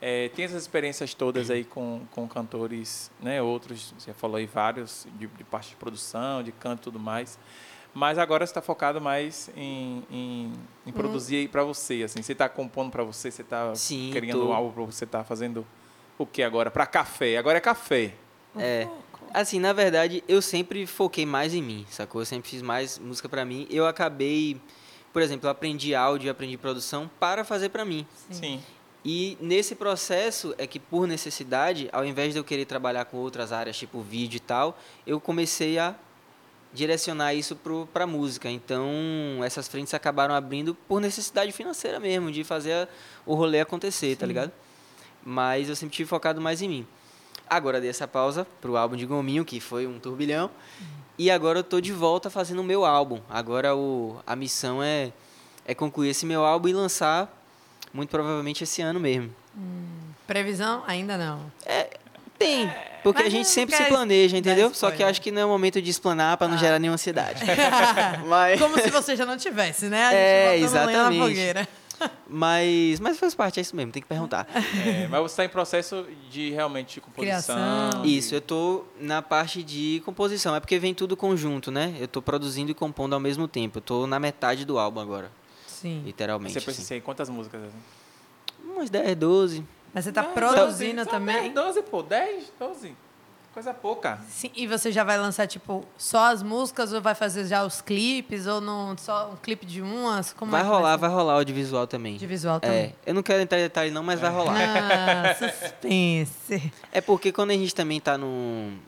É, tem essas experiências todas aí com, com cantores, né? Outros, você falou aí vários, de, de parte de produção, de canto e tudo mais. Mas agora você está focado mais em, em, em produzir aí para você, assim. Você está compondo para você, você está Sim, criando tô. algo para você, está fazendo o que agora? Para café. Agora é café. É. Assim, na verdade, eu sempre foquei mais em mim, sacou? Eu sempre fiz mais música pra mim. Eu acabei, por exemplo, eu aprendi áudio, aprendi produção para fazer pra mim. Sim. E nesse processo é que por necessidade, ao invés de eu querer trabalhar com outras áreas, tipo vídeo e tal, eu comecei a direcionar isso para a música. Então, essas frentes acabaram abrindo por necessidade financeira mesmo, de fazer a, o rolê acontecer, tá Sim. ligado? Mas eu sempre tive focado mais em mim. Agora dei essa pausa pro álbum de Gominho, que foi um turbilhão. E agora eu tô de volta fazendo o meu álbum. Agora o, a missão é, é concluir esse meu álbum e lançar, muito provavelmente, esse ano mesmo. Previsão? Ainda não. Tem, porque a mas gente não sempre quer se planeja, entendeu? Só que acho que não é o momento de explanar para não gerar nenhuma ansiedade. Mas- Como se você já não tivesse, né? A gente É, lenha na exatamente. fogueira. Mas, mas faz parte, é isso mesmo, tem que perguntar. É, mas você está em processo de realmente de composição. Criação. Isso, eu tô na parte de composição, é porque vem tudo conjunto, né? Eu tô produzindo e compondo ao mesmo tempo. Eu tô na metade do álbum agora, Sim. literalmente. Você pensa assim. assim, quantas músicas? Assim? Umas 10, 12. Mas você tá Não, produzindo 12, são também? 10, 12, pô, 10, 12. Coisa pouca. Sim, e você já vai lançar, tipo, só as músicas ou vai fazer já os clipes? Ou não, só um clipe de umas? Como vai é rolar, ser? vai rolar o audiovisual também. De visual É, também. eu não quero entrar em detalhe não, mas vai rolar. Ah, suspense. É porque quando a gente também tá num,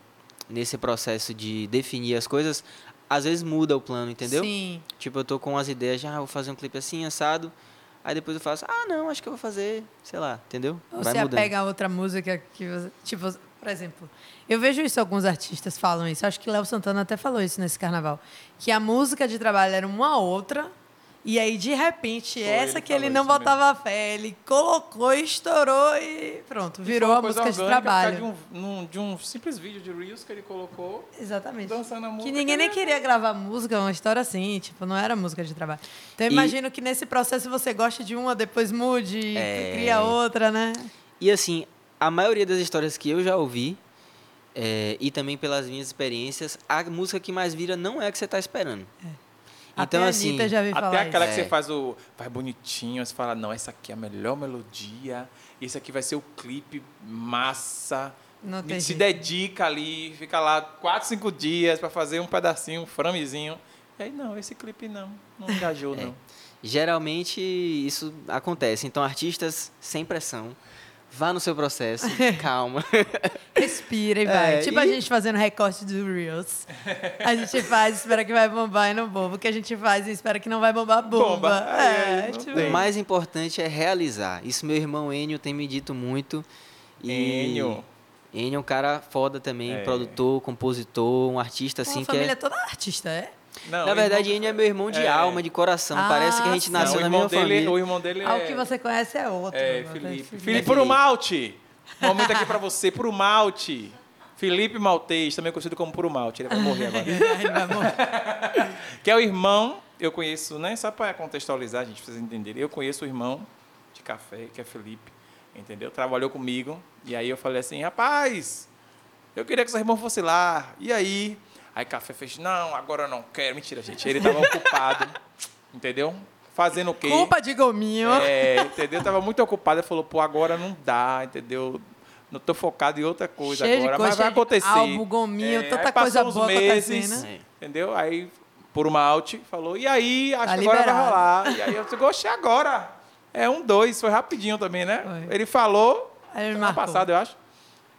nesse processo de definir as coisas, às vezes muda o plano, entendeu? Sim. Tipo, eu tô com as ideias, já ah, vou fazer um clipe assim, assado. Aí depois eu faço, ah, não, acho que eu vou fazer, sei lá, entendeu? Ou Vai você mudando. pega outra música que você. Tipo, por exemplo, eu vejo isso, alguns artistas falam isso. Acho que Léo Santana até falou isso nesse carnaval. Que a música de trabalho era uma outra. E aí, de repente, Foi, essa ele que ele não isso mesmo. botava fé, ele colocou, estourou e pronto, virou a música de trabalho. De um, num- de um simples vídeo de Reels que ele colocou, Exatamente. dançando a música. Que ninguém nem queria gravar música, uma história assim, tipo, não era música de trabalho. Então eu E- imagino que nesse processo você gosta de uma, depois mude, É. cria outra, né? E assim, a maioria das histórias que eu já ouvi, é, e também pelas minhas experiências, a música que mais vira não é a que você tá esperando. Então, Até a assim, Anitta já Até aquela isso. que você faz o. Vai bonitinho, você fala, não, essa aqui é a melhor melodia, esse aqui vai ser o clipe massa. Não tem se jeito. dedica ali, fica lá quatro, cinco dias pra fazer um pedacinho, um framezinho. E aí, não, esse clipe não, não engajou, É. não. Geralmente isso acontece. Então, artistas sem pressão, vá no seu processo, calma. Respira e vai. É, tipo a e- gente fazendo recorte do Reels. A gente faz, espera que vai bombar e não bomba. O que a gente faz e espera que não vai bombar, bomba. Bomba. É, não tipo. O mais importante é realizar. Isso meu irmão Enio tem me dito muito. E Enio. Enio é um cara foda também, É. produtor, compositor, um artista assim a que família é... toda artista, é? Não, Na verdade, Enio é meu irmão de É. alma, de coração. Ah, Parece que a gente. Não, nasceu o na mesma dele, família. O irmão dele Ah, é... o que você conhece é outro. É? Felipe. Felipe. Felipe, por um malte. Momento aqui pra você, por um malte. Felipe Maltês, também conhecido como Puro Malte. Ele vai morrer agora. Ele vai morrer. que é o irmão, eu conheço, né? Só para contextualizar, a gente precisa entender. Eu conheço o irmão de café, que é Felipe, entendeu? Trabalhou comigo. E aí eu falei assim, rapaz, eu queria que seu irmão fosse lá. E aí? Aí Café fez, não, agora eu não quero. Mentira, gente. Ele estava ocupado, entendeu? Fazendo o quê? Culpa de gominho. É, entendeu? Tava muito ocupado. Ele falou, pô, agora não dá, entendeu? Não tô focado em outra coisa Cheio de agora, coisa, mas vai acontecer. álbum, gominho, tanta aí passou coisa boa meses, acontecendo. É. Entendeu? Aí, por uma out, falou, e aí, acho Tá que agora vai liberado. rolar. E aí eu disse, gostei agora. É um, dois, foi rapidinho também, né? Foi. Ele falou, Aí ele semana marcou. passada, eu acho.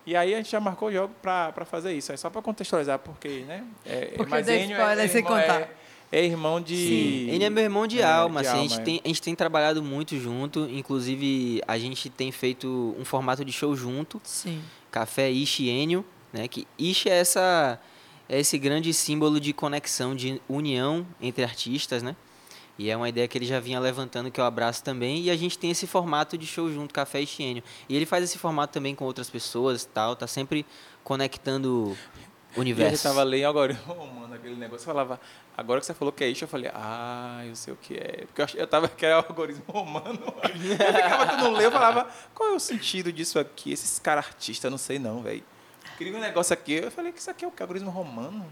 E aí a gente já marcou o jogo pra, pra fazer isso. É só pra contextualizar, porque, né? É, Porque mas dei Enio spoiler sem irmão, contar. É, é irmão de... Sim, ele é meu irmão de É, alma, de assim, a, gente alma, é. tem, a gente tem trabalhado muito junto, inclusive a gente tem feito um formato de show junto, Sim. Café Ishi e Enio, né, que Ishi é, essa, é esse grande símbolo de conexão, de união entre artistas, né, e é uma ideia que ele já vinha levantando, que eu abraço também, e a gente tem esse formato de show junto, Café e Enio, e ele faz esse formato também com outras pessoas e tal, tá sempre conectando E ele universos. tava lendo agora, oh, mano, aquele negócio. Eu falava, agora que você falou que é isso, eu falei, ah, eu sei o que é. Porque eu, achei, eu tava que era algoritmo romano. Eu ficava tentando ler, eu falava, qual é o sentido disso aqui? Esses caras artistas, eu não sei não, velho. Queria um negócio aqui, eu falei que isso aqui é o que? Algoritmo romano?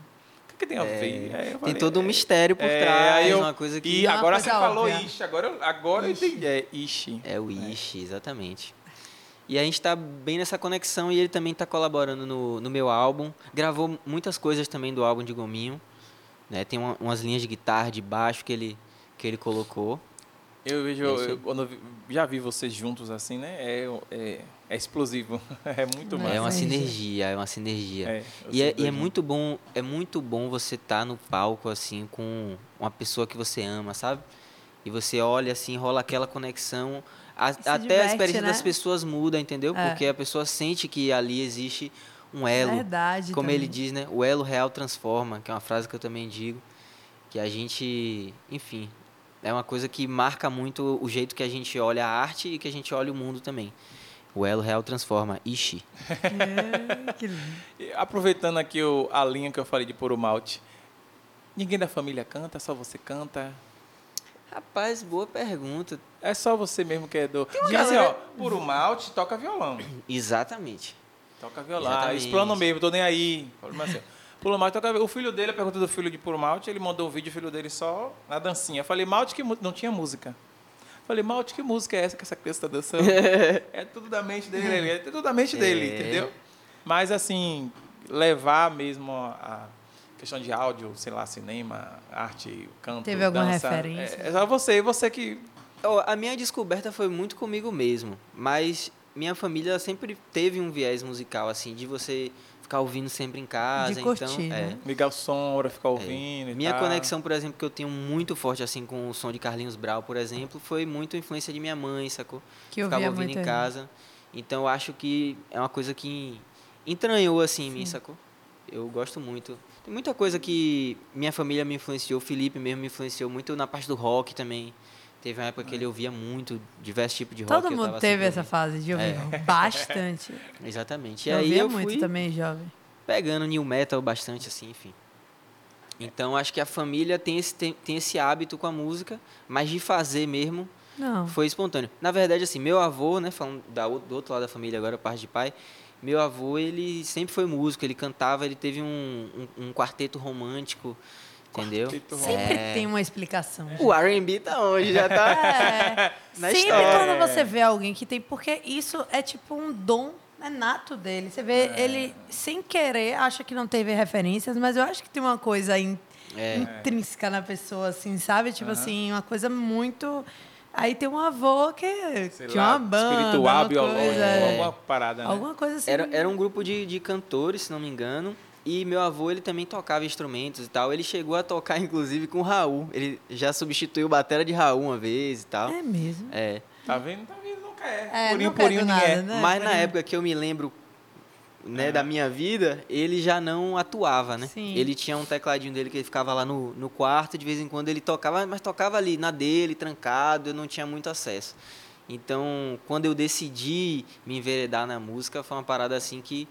Que, tem a ver? Aí eu É, Tem falei, todo um é, mistério por é, trás, eu- uma coisa que... E é agora você falou óbvia. Ishi, agora, agora eu entendi. É Ishi. É o Ishi, exatamente. E a gente está bem nessa conexão e ele também está colaborando no, no meu álbum. Gravou muitas coisas também do álbum de Gominho. Né? Tem uma- umas linhas de guitarra, de baixo que ele, que ele colocou. Eu vejo, É eu, quando eu já vi vocês juntos assim, né? É, é, é explosivo. É muito massa. É uma Sinergia. é uma sinergia. É, E é, e é muito bom, é muito bom você estar no palco assim com uma pessoa que você ama, sabe? E você olha assim, rola aquela conexão, a- até a diverte, experiência das né? pessoas muda, entendeu? É. Porque a pessoa sente que ali existe um elo. Verdade. Como também. ele diz, né? O elo real transforma, que é uma frase que eu também digo, que a gente, enfim, é uma coisa que marca muito o jeito que a gente olha a arte e que a gente olha o mundo também. O elo real transforma. Ixi. É, que lindo. Aproveitando aqui o, a linha que eu falei de puro malte. Ninguém da família canta, só você canta. Rapaz, boa pergunta. É só você mesmo que é do. Porque assim, ó, puro malte toca violão. Exatamente. Toca violão. Ah, Exatamente. explano mesmo, tô nem aí. Assim, Puro malte O filho dele, a pergunta do filho de puro malte, ele mandou um vídeo, o filho dele só na dancinha. Eu falei, malte que não tinha música. Eu falei, malte, que música é essa que essa criança tá dançando? é tudo da mente dele, é tudo da mente dele, É. entendeu? Mas assim, levar mesmo a questão de áudio, sei lá, cinema, arte, canto, Teve alguma dança, referência? É, é só você, você que Ó, A minha descoberta foi muito comigo mesmo, mas minha família sempre teve um viés musical, assim, de você ficar ouvindo sempre em casa. De curtir, então, é. né? ligar o som, hora ficar ouvindo e Minha tal. conexão, por exemplo, que eu tenho muito forte assim com o som de Carlinhos Brau, por exemplo, foi muito influência de minha mãe, sacou? Que eu Ficava ouvindo muito em casa. Então eu acho que é uma coisa que entranhou assim em mim, sacou? Eu gosto muito. Tem muita coisa que minha família me influenciou, o Felipe mesmo me influenciou muito na parte do rock também. Teve uma época que ele ouvia muito diversos tipos de rock. Todo mundo teve essa fase de ouvir É. bastante. Exatamente. E eu aí ouvia eu muito também, jovem. pegando new metal bastante, assim, enfim. Então acho que a família tem esse, tem, tem esse hábito com a música, mas de fazer mesmo Não. foi espontâneo. Na verdade, assim, meu avô, né, falando da, do outro lado da família agora, parte de pai, meu avô, ele sempre foi músico, ele cantava, ele teve um, um, um quarteto romântico, entendeu? Sempre É. tem uma explicação. O R&B tá onde? Já tá É. na Sempre história. quando você vê alguém que tem. Porque isso é tipo um dom é nato dele. Você vê É. ele, sem querer, acha que não teve referências, mas eu acho que tem uma coisa in- É. intrínseca na pessoa, assim, sabe? Tipo assim, uma coisa muito. Aí tem um avô que sei tinha lá, uma banda. espiritual, biológico, coisa, é. alguma parada, né? Alguma coisa assim. Era, era um grupo de, de cantores, se não me engano. E meu avô, ele também tocava instrumentos e tal. Ele chegou a tocar, inclusive, com o Raul. Ele já substituiu a bateria de Raul uma vez e tal. É mesmo. É. Tá vendo? Tá vendo? Nunca é. É, purinho, não pego purinho, nada, ninguém é. né? Mas na época que eu me lembro né, da minha vida, ele já não atuava, né? Sim. Ele tinha um tecladinho dele que ele ficava lá no, no quarto, de vez em quando ele tocava, mas tocava ali na dele, trancado, eu não tinha muito acesso. Então, quando eu decidi me enveredar na música, foi uma parada assim que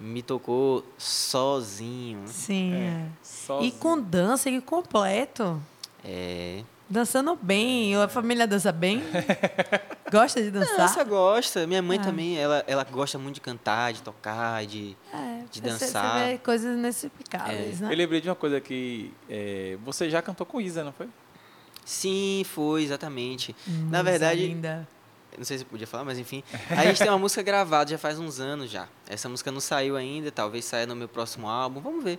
me tocou sozinho. Sim, é. E Sozinho. com dança e completo. É. Dançando bem. A família dança bem? Gosta de dançar? Dança gosta. Minha mãe Ah. também, ela, ela gosta muito de cantar, de tocar, de. É, de dançar. Você vê coisas inexplicáveis, É. né? Eu lembrei de uma coisa que é, você já cantou com Isa, não foi? Sim, foi, exatamente. Na Nossa, verdade, linda. Não sei se eu podia falar, mas enfim. A gente tem uma música gravada já faz uns anos já. Essa música não saiu ainda, talvez saia no meu próximo álbum, vamos ver.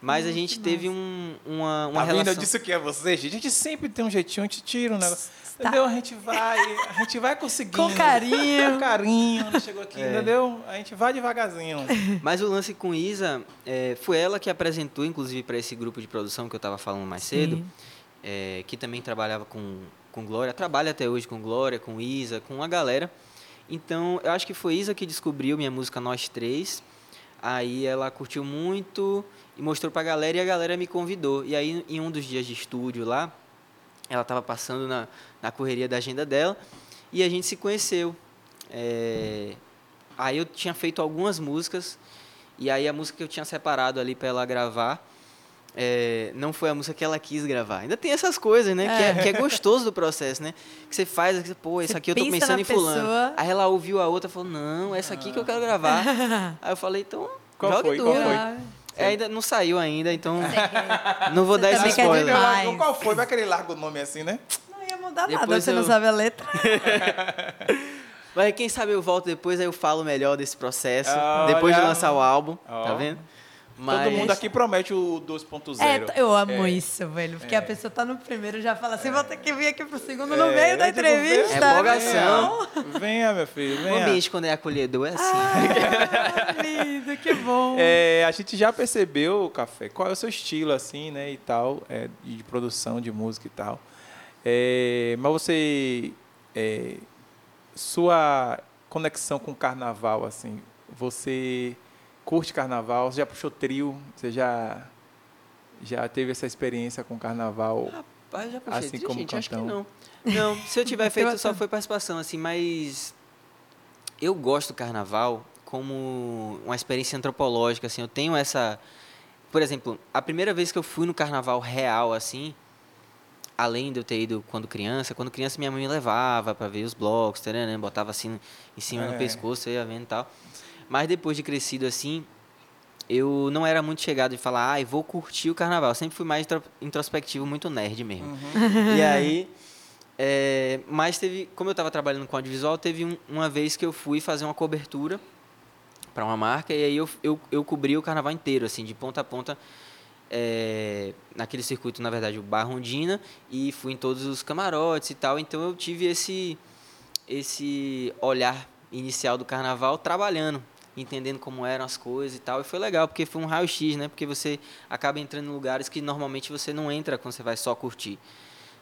Mas a Hum, gente que teve um, uma, uma tá relação. Eu disse que é você, gente. A gente sempre tem um jeitinho, a gente tira um negócio. Tá. Entendeu? A gente vai, a gente vai conseguindo. Com carinho. Com carinho. Ela chegou aqui, É. entendeu? A gente vai devagarzinho. Mas o lance com Isa, é, foi ela que apresentou, inclusive, para esse grupo de produção que eu estava falando mais cedo, é, que também trabalhava com, com Glória, trabalha até hoje com Glória, com Isa, com a galera. Então, eu acho que foi Isa que descobriu minha música Nós Três. Aí ela curtiu muito e mostrou pra galera e a galera me convidou. E aí, em um dos dias de estúdio lá, ela estava passando na, na correria da agenda dela e a gente se conheceu. É, aí eu tinha feito algumas músicas e aí a música que eu tinha separado ali para ela gravar é, não foi a música que ela quis gravar. Ainda tem essas coisas, né? Que, é, que é gostoso do processo, né? Que você faz, que você, pô, essa Você aqui eu tô pensa pensando em fulano. pessoa. Aí ela ouviu a outra e falou, não, essa aqui que eu quero gravar. aí eu falei, então, Qual jogue foi? duro. Qual foi? Ah, É, ainda não saiu ainda, então não vou dar esse spoiler. Qual foi? Vai querer larga o nome assim, né? Não ia mudar nada, você não eu- sabe a letra. Mas quem sabe eu volto depois, aí eu falo melhor desse processo, Ah, depois de lançar o álbum, Ó. tá vendo? Mas... Todo mundo aqui promete o 2.0. É, eu amo É. isso, velho. Porque É. a pessoa tá no primeiro e já fala assim, vou ter que vir aqui pro segundo no É, meio da entrevista. É empolgação. Venha, venha, meu filho, O venha. ambiente, quando é acolhedor, é assim. Ah, lindo, que bom. É, a gente já percebeu, Café, qual é o seu estilo, assim, né, e tal, é, de produção de música e tal. É, mas você, é, sua conexão com o carnaval, assim, você curte carnaval? Você já puxou trio? Você já, já teve essa experiência com carnaval? Rapaz, já puxei. Assim Assim como gente, acho que não. Não, se eu tiver feito, só bacana. foi participação, assim, mas eu gosto do carnaval como uma experiência antropológica, assim, eu tenho essa... Por exemplo, a primeira vez que eu fui no carnaval real, assim, além de eu ter ido quando criança, quando criança minha mãe me levava para ver os blocos, né, botava assim em cima É. no pescoço, eu ia vendo e tal. Mas depois de crescido assim, eu não era muito chegado de falar, ai, vou curtir o carnaval. Eu sempre fui mais intro- introspectivo, muito nerd mesmo. Uhum. E aí, é, mas teve, como eu estava trabalhando com audiovisual, teve um- uma vez que eu fui fazer uma cobertura para uma marca e aí eu, eu, eu cobri o carnaval inteiro, assim, de ponta a ponta, é, naquele circuito, na verdade, o Bar Rondina, e fui em todos os camarotes e tal. Então eu tive esse, esse olhar inicial do carnaval trabalhando, entendendo como eram as coisas e tal. E foi legal, porque foi um raio-x, né? Porque você acaba entrando em lugares que normalmente você não entra quando você vai só curtir.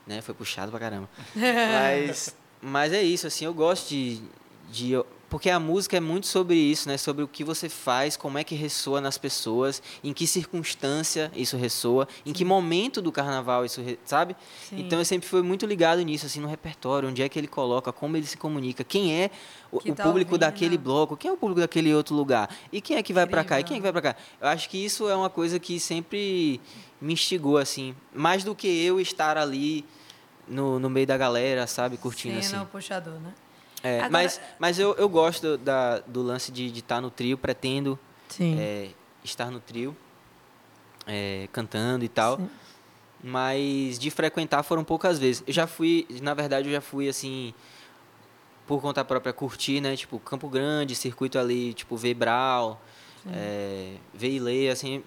Né? Foi puxado pra caramba. mas, mas é isso, assim, eu gosto de, de. Porque a música é muito sobre isso, né? Sobre o que você faz, como é que ressoa nas pessoas, em que circunstância isso ressoa, em que momento do carnaval isso, sabe? Sim. Então eu sempre fui muito ligado nisso, assim, no repertório, onde é que ele coloca, como ele se comunica, quem é o, Que o tá público ouvindo. daquele bloco, quem é o público daquele outro lugar, e quem é que vai pra cá, e quem é que vai pra cá. Eu acho que isso é uma coisa que sempre me instigou, assim, mais do que eu estar ali no, no meio da galera, sabe, curtindo, Sendo assim. o puxador, né? É, Agora- mas mas eu, eu gosto da, do lance de estar no trio, pretendo Sim. é, estar no trio, é, cantando e tal. Sim. Mas de frequentar foram poucas vezes. Eu já fui, na verdade, eu já fui assim, por conta própria, curtir, né? Tipo, Campo Grande, circuito ali, tipo, Vebral, é, Veilê, assim.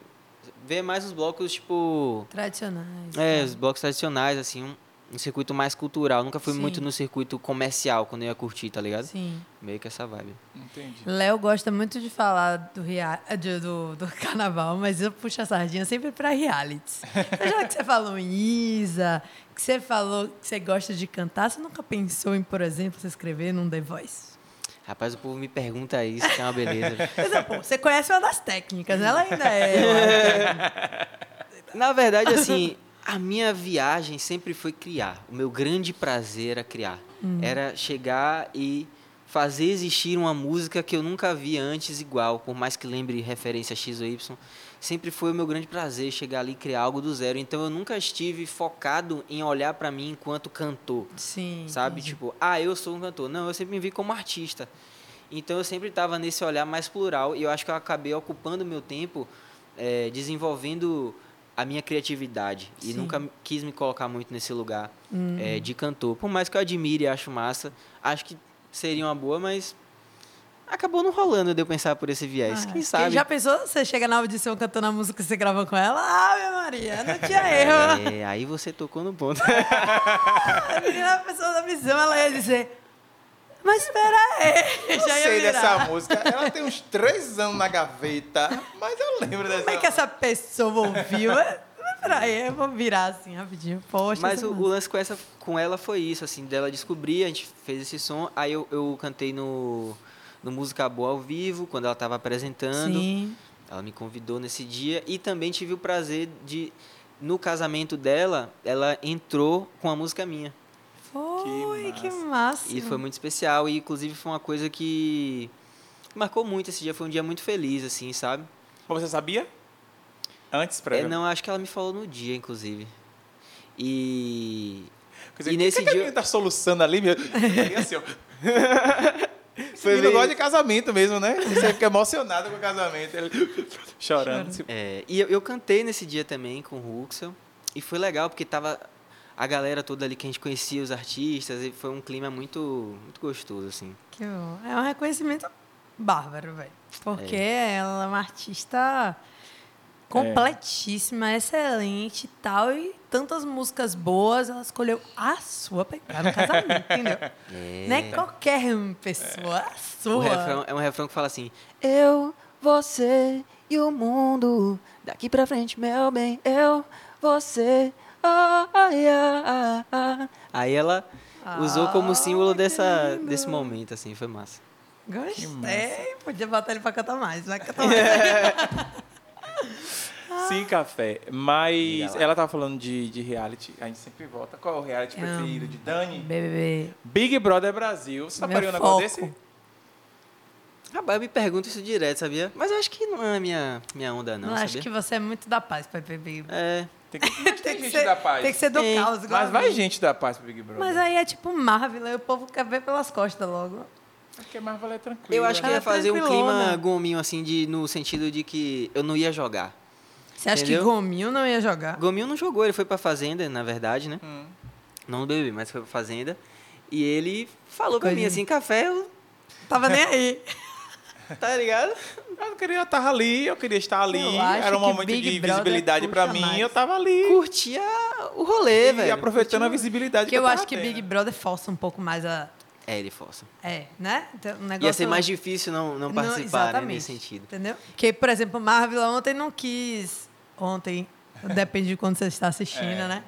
Ver mais os blocos, tipo. Tradicionais. É, tá. os blocos tradicionais, assim, um, um circuito mais cultural. Nunca fui Sim. muito no circuito comercial quando eu ia curtir, tá ligado? Sim. Meio que essa vibe. Entendi. Léo gosta muito de falar do, rea- de- do, do carnaval, mas eu puxo a sardinha sempre pra realities. Já que você falou em Isa, que você falou que você gosta de cantar, você nunca pensou em, por exemplo, se inscrever num The Voice? Rapaz, o povo me pergunta isso, que é uma beleza. Mas, pô, você conhece uma das técnicas, ela ainda é. Na verdade, assim, a minha viagem sempre foi criar. O meu grande prazer era criar. Era chegar e fazer existir uma música que eu nunca vi antes igual, por mais que lembre referência a X ou Y. Sempre foi o meu grande prazer chegar ali e criar algo do zero. Então eu nunca estive focado em olhar pra mim enquanto cantor. Sim. Sabe? entendi. Tipo, ah, eu sou um cantor. Não, eu sempre me vi como artista. Então eu sempre estava nesse olhar mais plural e eu acho que eu acabei ocupando meu tempo eh, desenvolvendo a minha criatividade e Sim. nunca quis me colocar muito nesse lugar eh, de cantor. Por mais que eu admire e acho massa, acho que seria uma boa, mas acabou não rolando de eu pensar por esse viés. Ah, Quem sabe? Já pensou? Você chega na audição cantando a música que você gravou com ela? Ah, minha Maria, não tinha erro. É, aí você tocou no ponto. A pessoa da visão, ela ia dizer. Mas espera aí. Eu Já sei virar. dessa música. Ela tem uns três anos na gaveta, mas eu lembro dessa. Como é que essa pessoa ouviu? Mas Peraí, eu vou virar assim rapidinho. Poxa, Mas o, o lance com, essa, com ela foi isso, assim, dela descobrir, a gente fez esse som, aí eu, eu cantei no, no Música Boa ao vivo, quando ela estava apresentando. Sim. Ela me convidou nesse dia e também tive o prazer de, no casamento dela, ela entrou com a música minha. Foi, que massa. massa. E foi muito especial e, inclusive, foi uma coisa que marcou muito esse dia. Foi um dia muito feliz, assim, sabe? Mas Você sabia? Antes, É, prévio? não, acho que ela me falou no dia, inclusive. E Quer dizer, E que nesse que dia- menina tá soluçando ali? Aí, assim, ó. Foi meio- gosta de casamento mesmo, né? Você fica emocionado com o casamento. Ele chorando. É, e eu, eu cantei nesse dia também com o Huxel. E foi legal, porque tava a galera toda ali que a gente conhecia, os artistas, e foi um clima muito, muito gostoso, assim. Que bom. É um reconhecimento bárbaro, velho. Porque É. ela é uma artista completíssima, excelente e tal. E tantas músicas boas, ela escolheu a sua pra entrar no casamento, entendeu? É. Não é qualquer pessoa, a sua. O refrão é um refrão que fala assim: Eu, você e o mundo. Daqui pra frente, meu bem. Eu, você. Aí ela usou como símbolo Ah, que dessa, desse momento, assim, foi massa. Gostei. Podia botar ele pra cantar mais. Vai cantar mais. Sim, café. Mas ela tava falando de, de reality. A gente sempre volta. Qual é o reality preferido de Dani? BBB. Big Brother Brasil. Você Meu toparia um negócio foco. desse? Rapaz, eu me pergunto isso direto, sabia? Mas eu acho que não é minha, minha onda, não, Não, acho sabia? que você é muito da paz pra BBB. É, Tem que, tem Tem que, gente ser, da paz. tem que ser do Tem. caos. igual Mas vai gente da paz pro Big Brother. Mas aí é tipo Marvel, aí o povo quer ver pelas costas logo. Porque Marvel é tranquilo. eu acho que Ela ia é fazer um clima gominho, assim, de, no sentido de que eu não ia jogar. Você acha Entendeu? que Gominho não ia jogar? Gominho não jogou, ele foi pra Fazenda, na verdade, né? Hum. Não no BBB, mas foi pra Fazenda. E ele falou pra mim assim, café, eu- Tava nem aí. tá ligado? Eu queria estar ali, eu queria estar ali. Eu Era um que momento Big de Brother visibilidade pra puxa mim. mais. Eu tava ali. Curtia o rolê, e velho. aproveitando a Curtia- visibilidade Porque eu tava acho que tendo. Big Brother força um pouco mais a. É, ele força. É, né? Então, um negócio... Ia ser mais difícil não, não participar, né, exatamente. nesse sentido. Entendeu? Porque, por exemplo, Marvel ontem não quis. Ontem, depende de quando você está assistindo, É. né?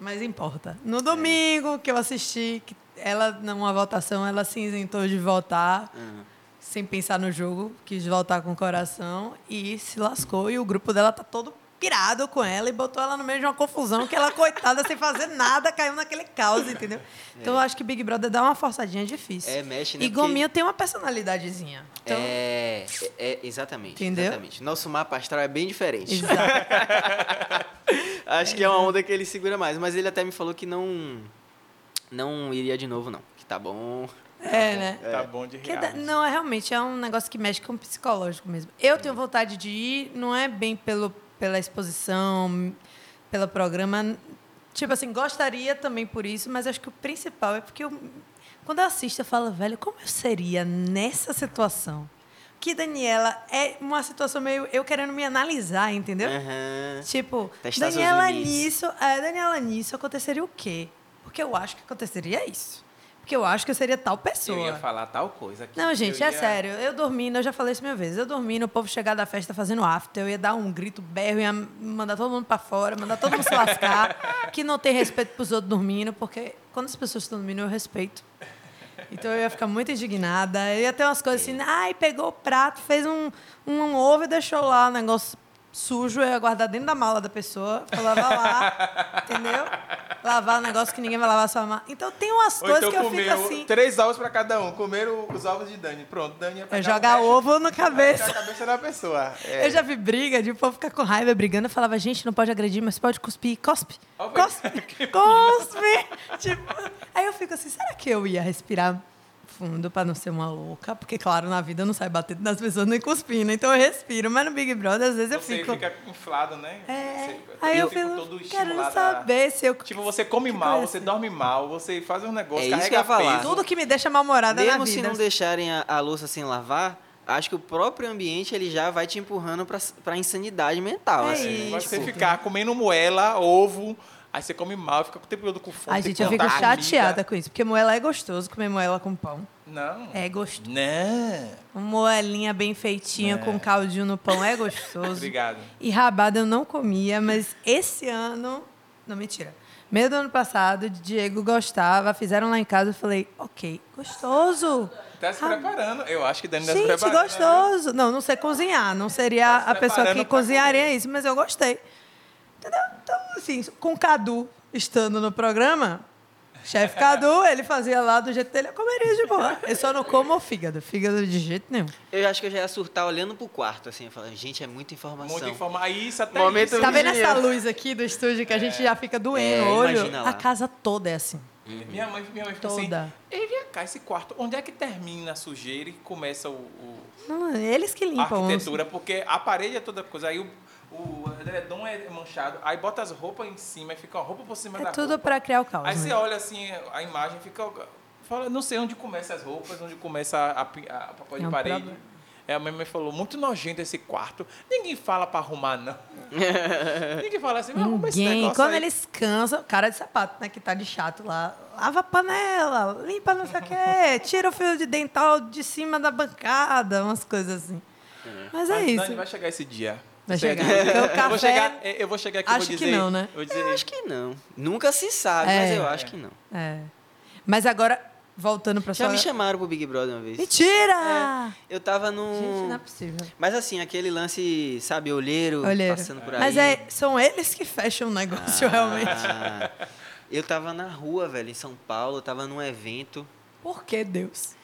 Mas importa. No domingo que eu assisti, que ela, numa votação, ela se isentou de votar, Ah. Sem pensar no jogo, quis votar com o coração e se lascou. E o grupo dela tá todo pirado com ela e botou ela no meio de uma confusão que ela, coitada, sem fazer nada, caiu naquele caos, entendeu? Então eu acho que Big Brother dá uma forçadinha difícil. É, mexe, né? E Porque- Gominho tem uma personalidadezinha. Então, É, é, exatamente. Entendeu? Exatamente. Nosso mapa astral é bem diferente. exato. Acho que é uma onda que ele segura mais. Mas ele até me falou que não. Não iria de novo, não. Que tá bom. É, né? Tá bom de Que dá- reality. não, é realmente é um negócio que mexe com o psicológico mesmo. Eu tenho vontade de ir, não é bem pelo, pela exposição, pelo programa. Tipo assim, gostaria também por isso, mas acho que o principal é porque eu, quando eu assisto, eu falo, velho, como eu seria nessa situação? Que Daniela é uma situação meio eu querendo me analisar, entendeu? Aham. Tipo, Testar Daniela nisso, é, Daniela nisso aconteceria o quê? Porque eu acho que aconteceria isso. Porque eu acho que eu seria tal pessoa. Eu ia falar tal coisa aqui. Não, gente, Eu é ia- sério. Eu dormindo, eu já falei isso mil vezes. Eu dormindo, o povo chegar da festa fazendo after, eu ia dar um grito, berro, ia mandar todo mundo pra fora, mandar todo mundo se lascar, que não tem respeito pros outros dormindo, porque quando as pessoas estão dormindo, eu respeito. Então eu ia ficar muito indignada. Eu ia ter umas coisas assim, ai, pegou o prato, fez um, um ovo e deixou lá, um negócio sujo, eu ia guardar dentro da mala da pessoa, vou lavar lá, entendeu? Lavar um negócio que ninguém vai lavar sua mala. Então tem umas Ou coisas então que eu fico assim. três ovos pra cada um. Comeram os ovos de Dani. Pronto, Dani Eu o jogar resto, ovo na cabeça. pegar a cabeça da pessoa. É. Eu já vi briga de o povo ficar com raiva brigando. Eu falava, gente, não pode agredir, mas pode cuspir. Cospe. Cospe. Cospe. tipo, aí eu fico assim, será que eu ia respirar fundo pra não ser uma louca? Porque, claro, na vida eu não sai batendo nas pessoas nem cuspindo. Então eu respiro. Mas no Big Brother, às vezes eu Você fico... fica inflado, né? É. Você- Aí eu, fico fico todo a- saber se eu... Tipo, você come que mal, você dorme mal, você faz um negócio, É isso carrega que eu ia falar. peso. Tudo que me deixa mal-humorada na Mesmo vida. se não deixarem a, a louça sem lavar, acho que o próprio ambiente ele já vai te empurrando pra, pra insanidade mental. É assim. isso. Você ficar comendo moela, ovo, aí você come mal, fica o tempo todo com fome. Ai, tem gente, que eu fico contar a chateada com isso. Porque moela é gostoso, comer moela com pão. Não. É gostoso. Não. Uma moelinha bem feitinha É. com caldinho no pão é gostoso. Obrigado. E rabada eu não comia, mas esse ano. Não, mentira. Meio do ano passado, Diego gostava, fizeram lá em casa, eu falei, ok, gostoso. Tá se preparando. Eu acho que Dani tá se Gente, preparando. né? gostoso. Não, não sei cozinhar, não seria Tá se a pessoa preparando que cozinharia comer. isso, mas eu gostei. Entendeu? Então, assim, com o Cadu estando no programa, chefe Cadu, ele fazia lá do jeito dele, eu comeria de boa. Eu só não como o fígado, fígado de jeito nenhum. Eu acho que eu já ia surtar olhando pro quarto, assim, falando, gente, é muita informação. Muita informação. Aí isso até Momento isso. Tá vendo essa luz aqui do estúdio que a gente já fica doendo É, o olho? A casa toda é assim. Minha mãe, minha mãe fica Toda. assim, ei, vem cá, esse quarto, onde é que termina a sujeira e começa o, o- Não, eles que a limpam. os- arquitetura? Porque a parede é toda coisa, aí o, o edredom é manchado, aí bota as roupas em cima, e fica uma roupa por cima da É tudo roupa. pra criar o caos. Aí né? você olha assim, a imagem fica. Fala, não sei onde começa as roupas, onde começa a, pi- a papel de É um parede. problema. Aí a minha mãe falou, muito nojento esse quarto. Ninguém fala pra arrumar, não. Ninguém fala assim, arruma esse Ninguém. negócio Quando aí. eles cansam, cara de sapato, né? Que tá de chato lá. Lava a panela, limpa não sei o quê, tira o fio de dental de cima da bancada, umas coisas assim. Mas é Mas, isso. Dani, vai chegar esse dia. Vai chegar. eu, vou café- chegar, eu vou chegar aqui e vou Acho que dizer... não, né? eu Vou dizer, Eu acho que não. Nunca se sabe, É. mas eu acho que não. É. Mas agora, voltando pra Já sua... me chamaram pro Big Brother uma vez. Mentira! Eu tava num. Gente, não é possível. Mas assim, aquele lance, sabe, olheiro, Olheiro. passando por aí. Mas é, são eles que fecham o negócio, realmente. Ah, eu tava na rua, velho, em São Paulo, eu tava num evento Por que Deus?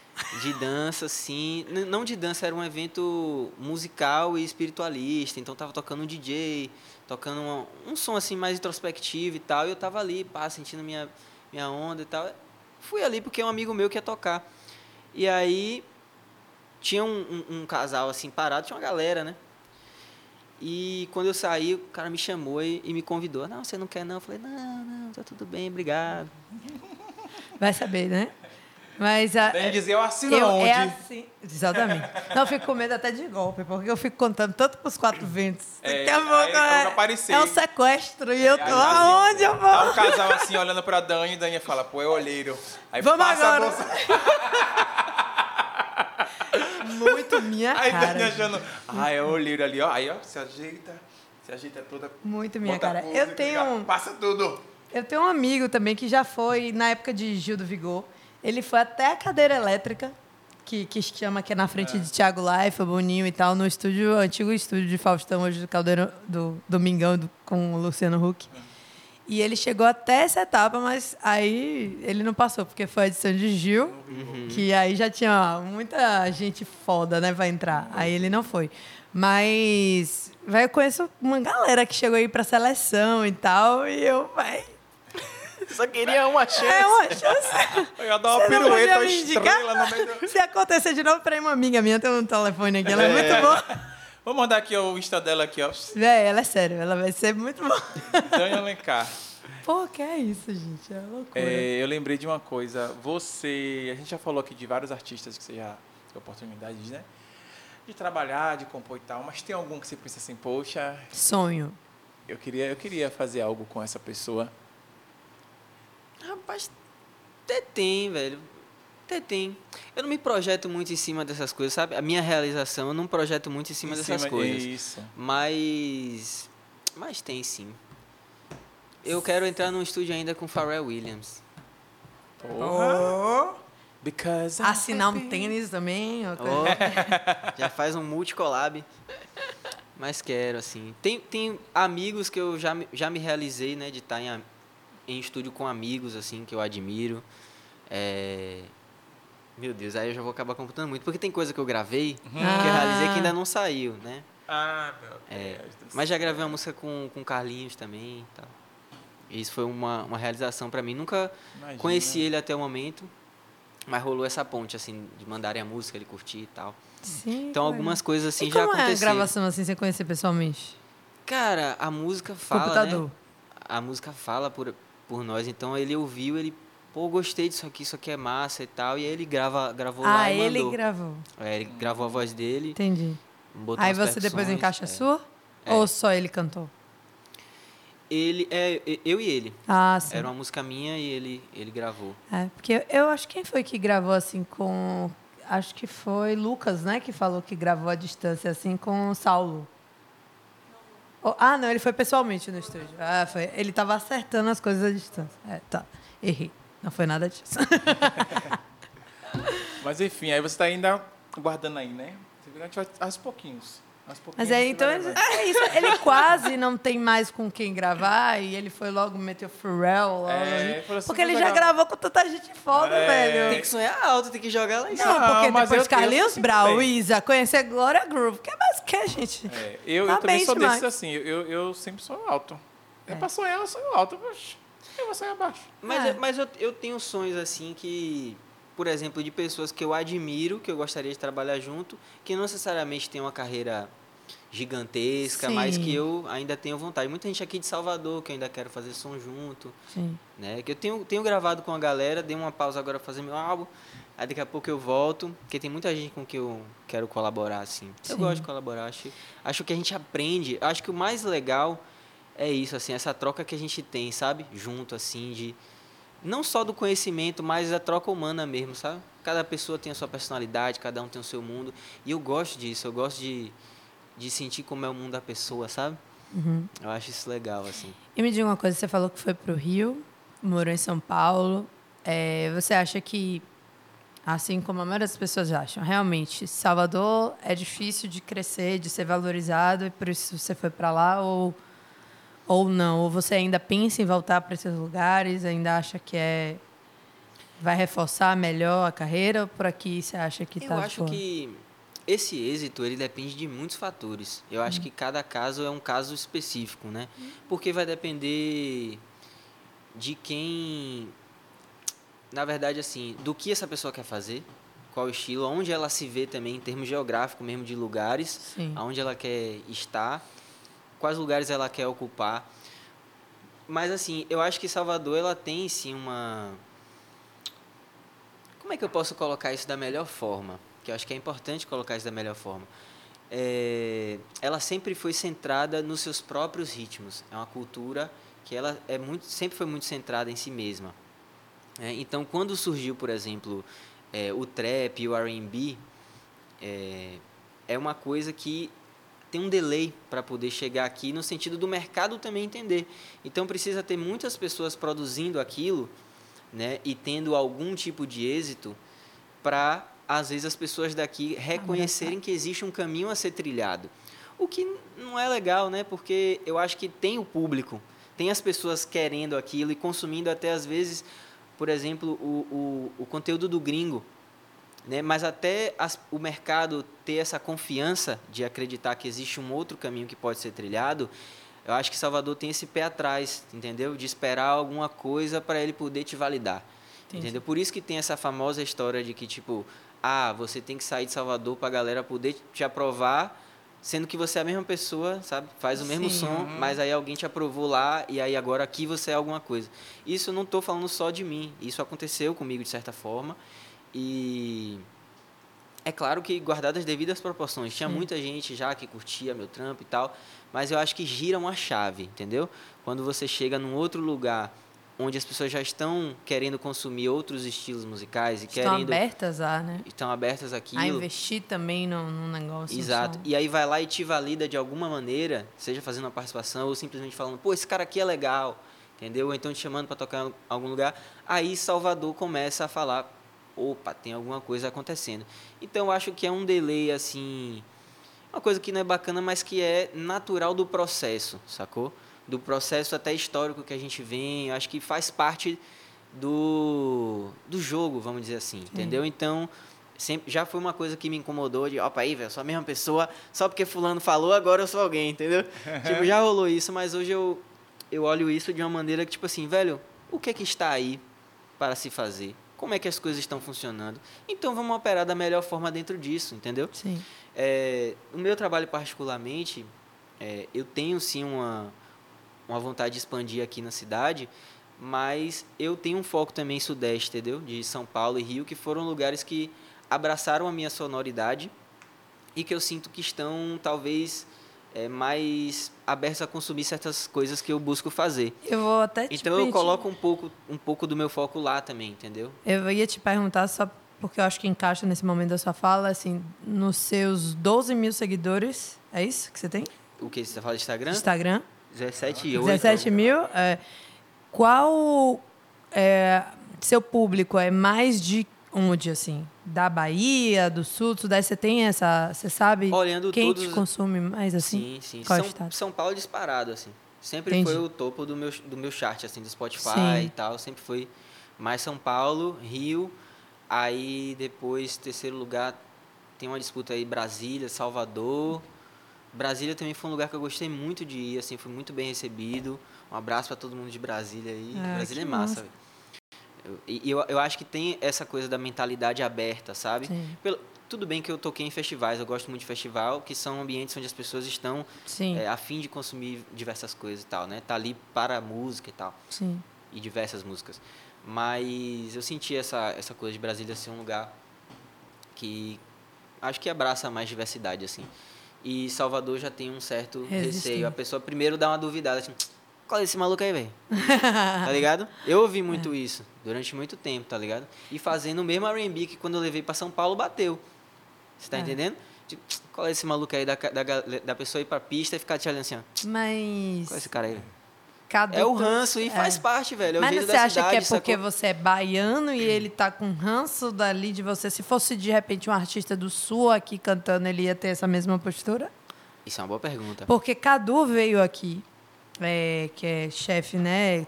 De dança. N- Não de dança, era um evento musical e espiritualista. Então tava tocando um DJ, tocando uma- um som assim mais introspectivo e tal. E eu tava ali, pá, sentindo minha, minha onda e tal. Fui ali porque um amigo meu quer tocar. E aí tinha um, um- um casal assim parado, tinha uma galera, né? E quando eu saí, o cara me chamou e, e me convidou. Não, você não quer não? Eu falei, não, não, tá tudo bem, obrigado. Vai saber, né? Mas a, Dani dizer, eu assino eu, onde? é assim. Exatamente. Não, eu fico com medo até de golpe, porque eu fico contando tanto pros quatro ventos. É, Daqui a pouco aí é, aparecer. é um sequestro e eu tô Aí, aonde eu Tá um vou? casal assim olhando pra Dani e Dani fala, pô, é olheiro. Aí Vamos agora. Muito minha Aí Dani cara. achando, ah, é olheiro ali, ó. Aí, ó, se ajeita, se ajeita toda. Muito minha cara. música, Eu tenho, um- Passa tudo. eu tenho um amigo também que já foi, na época de Gil do Vigor, ele foi até a cadeira elétrica, que, que se chama, que é na frente de Thiago Life, Boninho e tal, no estúdio, antigo estúdio de Faustão, hoje do Caldeirão, do Domingão, do, com o Luciano Huck. E ele chegou até essa etapa, mas aí ele não passou, porque foi a edição de Gil, que aí já tinha muita gente foda, né, pra entrar. Aí ele não foi. Mas, vai, eu conheço uma galera que chegou aí pra seleção e tal, e eu, vai, Só queria uma chance. é uma chance. Eu ia dar uma Você pirueta, uma estrela no meio do... Se acontecer de novo, pra uma amiga minha, tem um telefone aqui, ela é, muito boa. Vou mandar aqui o Insta dela aqui, ó. Véi, ela é sério, ela vai ser muito boa. Dani Alencar. Pô, que é isso, gente? É loucura. É, eu lembrei de uma coisa. Você, a gente já falou aqui de vários artistas que você já teve oportunidade, né? De trabalhar, de compor e tal, mas tem algum que você pensa assim, poxa, Sonho. eu queria, eu queria fazer algo com essa pessoa. Rapaz, até tem, velho. Até tem. Eu não me projeto muito em cima dessas coisas, sabe? A minha realização, eu não projeto muito em cima Em dessas cima- coisas. Isso. Mas. Mas tem sim. Eu quero entrar num estúdio ainda com Pharrell Williams. Porra. Because I'm Assinar um tênis também. Ó, já faz um multicollab. Mas quero, assim. Tem, tem amigos que eu já, me- já me realizei, né? De estar em, a- em estúdio com amigos, assim, que eu admiro. É... Meu Deus, aí eu já vou acabar computando muito. Porque tem coisa que eu gravei, que eu realizei que ainda não saiu, né? Ah, meu É, Deus do Mas já gravei uma música com, com Carlinhos também e tal. Isso foi uma, uma realização pra mim. Nunca Imagina. conheci ele até o momento, mas rolou essa ponte, assim, de mandarem a música, ele curtir e tal. Sim, Então algumas coisas assim e já como é a aconteceram. gravação assim, sem conhecer pessoalmente? Cara, a música fala, Computador. né? A música fala por, por nós, então ele ouviu, ele, pô, gostei disso aqui, isso aqui é massa e tal, e aí ele grava, gravou lá Ah, e ele mandou. gravou. É, ele gravou a voz dele, Entendi. Aí você depois encaixa a é. sua? É. Ou só ele cantou? Ele, é, e- eu e ele. Ah, sim. Era uma música minha e ele, ele gravou. É, porque eu, eu acho que quem foi que gravou assim com. Acho que foi Lucas, né? Que falou que gravou à distância assim com o Saulo. Oh, ah, não, ele foi pessoalmente no estúdio. Ah, foi. Ele tava acertando as coisas à distância. É, tá. Errei. Não foi nada disso. Mas enfim, aí você tá ainda guardando aí, né? A gente vai aos pouquinhos. Mas gente então, ele, é isso. Ele quase não tem mais com quem gravar e ele foi logo meter o Pharrell logo É, assim, Porque ele já gravou com tanta gente foda, É. velho. Tem que sonhar alto, tem que jogar lá em cima. Não, porque mas depois Carlinhos Brau. Isa, conhecer Glória Groove. que é mais que a gente? É, eu, Tá eu também sou demais. desses assim, eu, eu sempre sonho alto. É, É. pra sonhar, eu sonho alto. Eu vou sonhar baixo. Mas, É. eu- mas eu, eu tenho sonhos assim que, por exemplo, de pessoas que eu admiro, que eu gostaria de trabalhar junto, que não necessariamente tem uma carreira gigantesca, mas Sim. que eu ainda tenho vontade. Muita gente aqui de Salvador que eu ainda quero fazer som junto, Sim. né? Que eu tenho, tenho gravado com a galera, dei uma pausa agora pra fazer meu álbum. Aí daqui a pouco eu volto, porque tem muita gente com que eu quero colaborar, assim. Eu Sim. gosto de colaborar, acho, acho que a gente aprende, acho que o mais legal é isso, assim, essa troca que a gente tem, sabe? Junto, assim, de... Não só do conhecimento, mas a troca humana mesmo, sabe? Cada pessoa tem a sua personalidade, cada um tem o seu mundo. E eu gosto disso, eu gosto de, de sentir como é o mundo da pessoa, sabe? Uhum. Eu acho isso legal, assim. E me diga uma coisa, você falou que foi pro Rio, morou em São Paulo. É, você acha que, assim como a maioria das pessoas acham, realmente Salvador é difícil de crescer, de ser valorizado e por isso você foi para lá ou ou não? Ou você ainda pensa em voltar para esses lugares? Ainda acha que é vai reforçar melhor a carreira ou por aqui você acha que Eu tá acho que esse êxito ele depende de muitos fatores. Eu acho que cada caso é um caso específico, né? Porque vai depender de quem, na verdade, assim, do que essa pessoa quer fazer, qual o estilo, onde ela se vê também em termos geográficos, mesmo de lugares, Sim. aonde ela quer estar, quais lugares ela quer ocupar. Mas assim, eu acho que Salvador ela tem sim uma como é que eu posso colocar isso da melhor forma? Que eu acho que é importante colocar isso da melhor forma. É, ela sempre foi centrada nos seus próprios ritmos. É uma cultura que ela é muito, sempre foi muito centrada em si mesma. É, então, quando surgiu, por exemplo, é, o trap e o R&B, é, é uma coisa que tem um delay para poder chegar aqui no sentido do mercado também entender. Então precisa ter muitas pessoas produzindo aquilo, né, e tendo algum tipo de êxito para às vezes as pessoas daqui reconhecerem que existe um caminho a ser trilhado. O que não é legal, né? Porque eu acho que tem o público, tem as pessoas querendo aquilo e consumindo até às vezes, por exemplo, o, o, o conteúdo do gringo né? Mas até as, o mercado ter essa confiança de acreditar que existe um outro caminho que pode ser trilhado, eu acho que Salvador tem esse pé atrás, entendeu? De esperar alguma coisa para ele poder te validar, Entendi. entendeu? Por isso que tem essa famosa história de que tipo, ah, você tem que sair de Salvador para a galera poder te aprovar, sendo que você é a mesma pessoa, sabe? Faz o mesmo Sim. som, mas aí alguém te aprovou lá e aí agora aqui você é alguma coisa. Isso não estou falando só de mim, isso aconteceu comigo de certa forma. E é claro que guardadas as devidas proporções. Tinha muita gente já que curtia meu trampo e tal, mas eu acho que gira uma chave, entendeu? Quando você chega num outro lugar onde as pessoas já estão querendo consumir outros estilos musicais e Estão querendo abertas a, né? estão abertas àquilo. A investir também num, num negócio. Exato. E aí vai lá e te valida de alguma maneira, seja fazendo uma participação ou simplesmente falando, pô, esse cara aqui é legal, entendeu? Ou então te chamando para tocar em algum lugar. Aí Salvador começa a falar, opa, tem alguma coisa acontecendo. Então eu acho que é um delay assim, uma coisa que não é bacana, mas que é natural do processo, sacou? Do processo até histórico que a gente vem, acho que faz parte do, do jogo, vamos dizer assim, entendeu? Então, sempre, já foi uma coisa que me incomodou de, opa aí, velho, sou a mesma pessoa, só porque fulano falou, agora eu sou alguém, entendeu? tipo, já rolou isso, mas hoje eu, eu olho isso de uma maneira que, tipo assim, velho, o que é que está aí para se fazer? Como é que as coisas estão funcionando? Então, vamos operar da melhor forma dentro disso, entendeu? Sim. É, no meu trabalho particularmente, é, eu tenho sim uma, uma vontade de expandir aqui na cidade, mas eu tenho um foco também em Sudeste, entendeu? De São Paulo e Rio, que foram lugares que abraçaram a minha sonoridade e que eu sinto que estão talvez é, mais abertos a consumir certas coisas que eu busco fazer. Eu vou até te Então eu pedir- coloco um pouco, um pouco do meu foco lá também, entendeu? Eu ia te perguntar só porque eu acho que encaixa nesse momento da sua fala, assim, nos seus 12 mil seguidores, é isso que você tem? O que você fala de Instagram? Instagram? 17 e 8. 17 mil. É, qual é, seu público é mais de onde, assim? Da Bahia, do Sul, do Sudeste? Você tem essa... Você sabe Olhando quem todos- te consome mais, assim? Sim, sim. Qual São? São Paulo disparado, assim. Sempre Entendi. foi o topo do meu, do meu chart, assim, do Spotify Sim. e tal. Sempre foi mais São Paulo, Rio. Aí depois, terceiro lugar, tem uma disputa aí, Brasília, Salvador. Brasília também foi um lugar que eu gostei muito de ir, assim, fui muito bem recebido. Um abraço para todo mundo de Brasília aí. Ah, Brasília é massa, massa. Eu- E eu, eu acho que tem essa coisa da mentalidade aberta, sabe? Pelo, tudo bem que eu toquei em festivais, eu gosto muito de festival, que são ambientes onde as pessoas estão é, a fim de consumir diversas coisas e tal, né? Tá ali para a música e tal, sim. e diversas músicas. Mas eu senti essa, essa coisa de Brasília ser um lugar que acho que abraça mais diversidade, assim. E Salvador já tem um certo Resistente. receio. A pessoa primeiro dá uma duvidada, assim, qual é esse maluco aí, velho? tá ligado? Eu ouvi muito isso durante muito tempo, tá ligado? E fazendo o mesmo R&B que quando eu levei pra São Paulo, bateu. Você tá É. entendendo? Tipo, qual é esse maluco aí da, da, da pessoa ir pra pista e ficar te olhando assim, ó. Mas. Qual é esse cara aí? É o ranço e faz é. parte, velho. É Mas você acha cidade, que é porque sacou? você é baiano e ele tá com ranço dali de você? Se fosse de repente um artista do sul aqui cantando, ele ia ter essa mesma postura? Isso é uma boa pergunta. Porque Cadu veio aqui, é, que é chefe, né?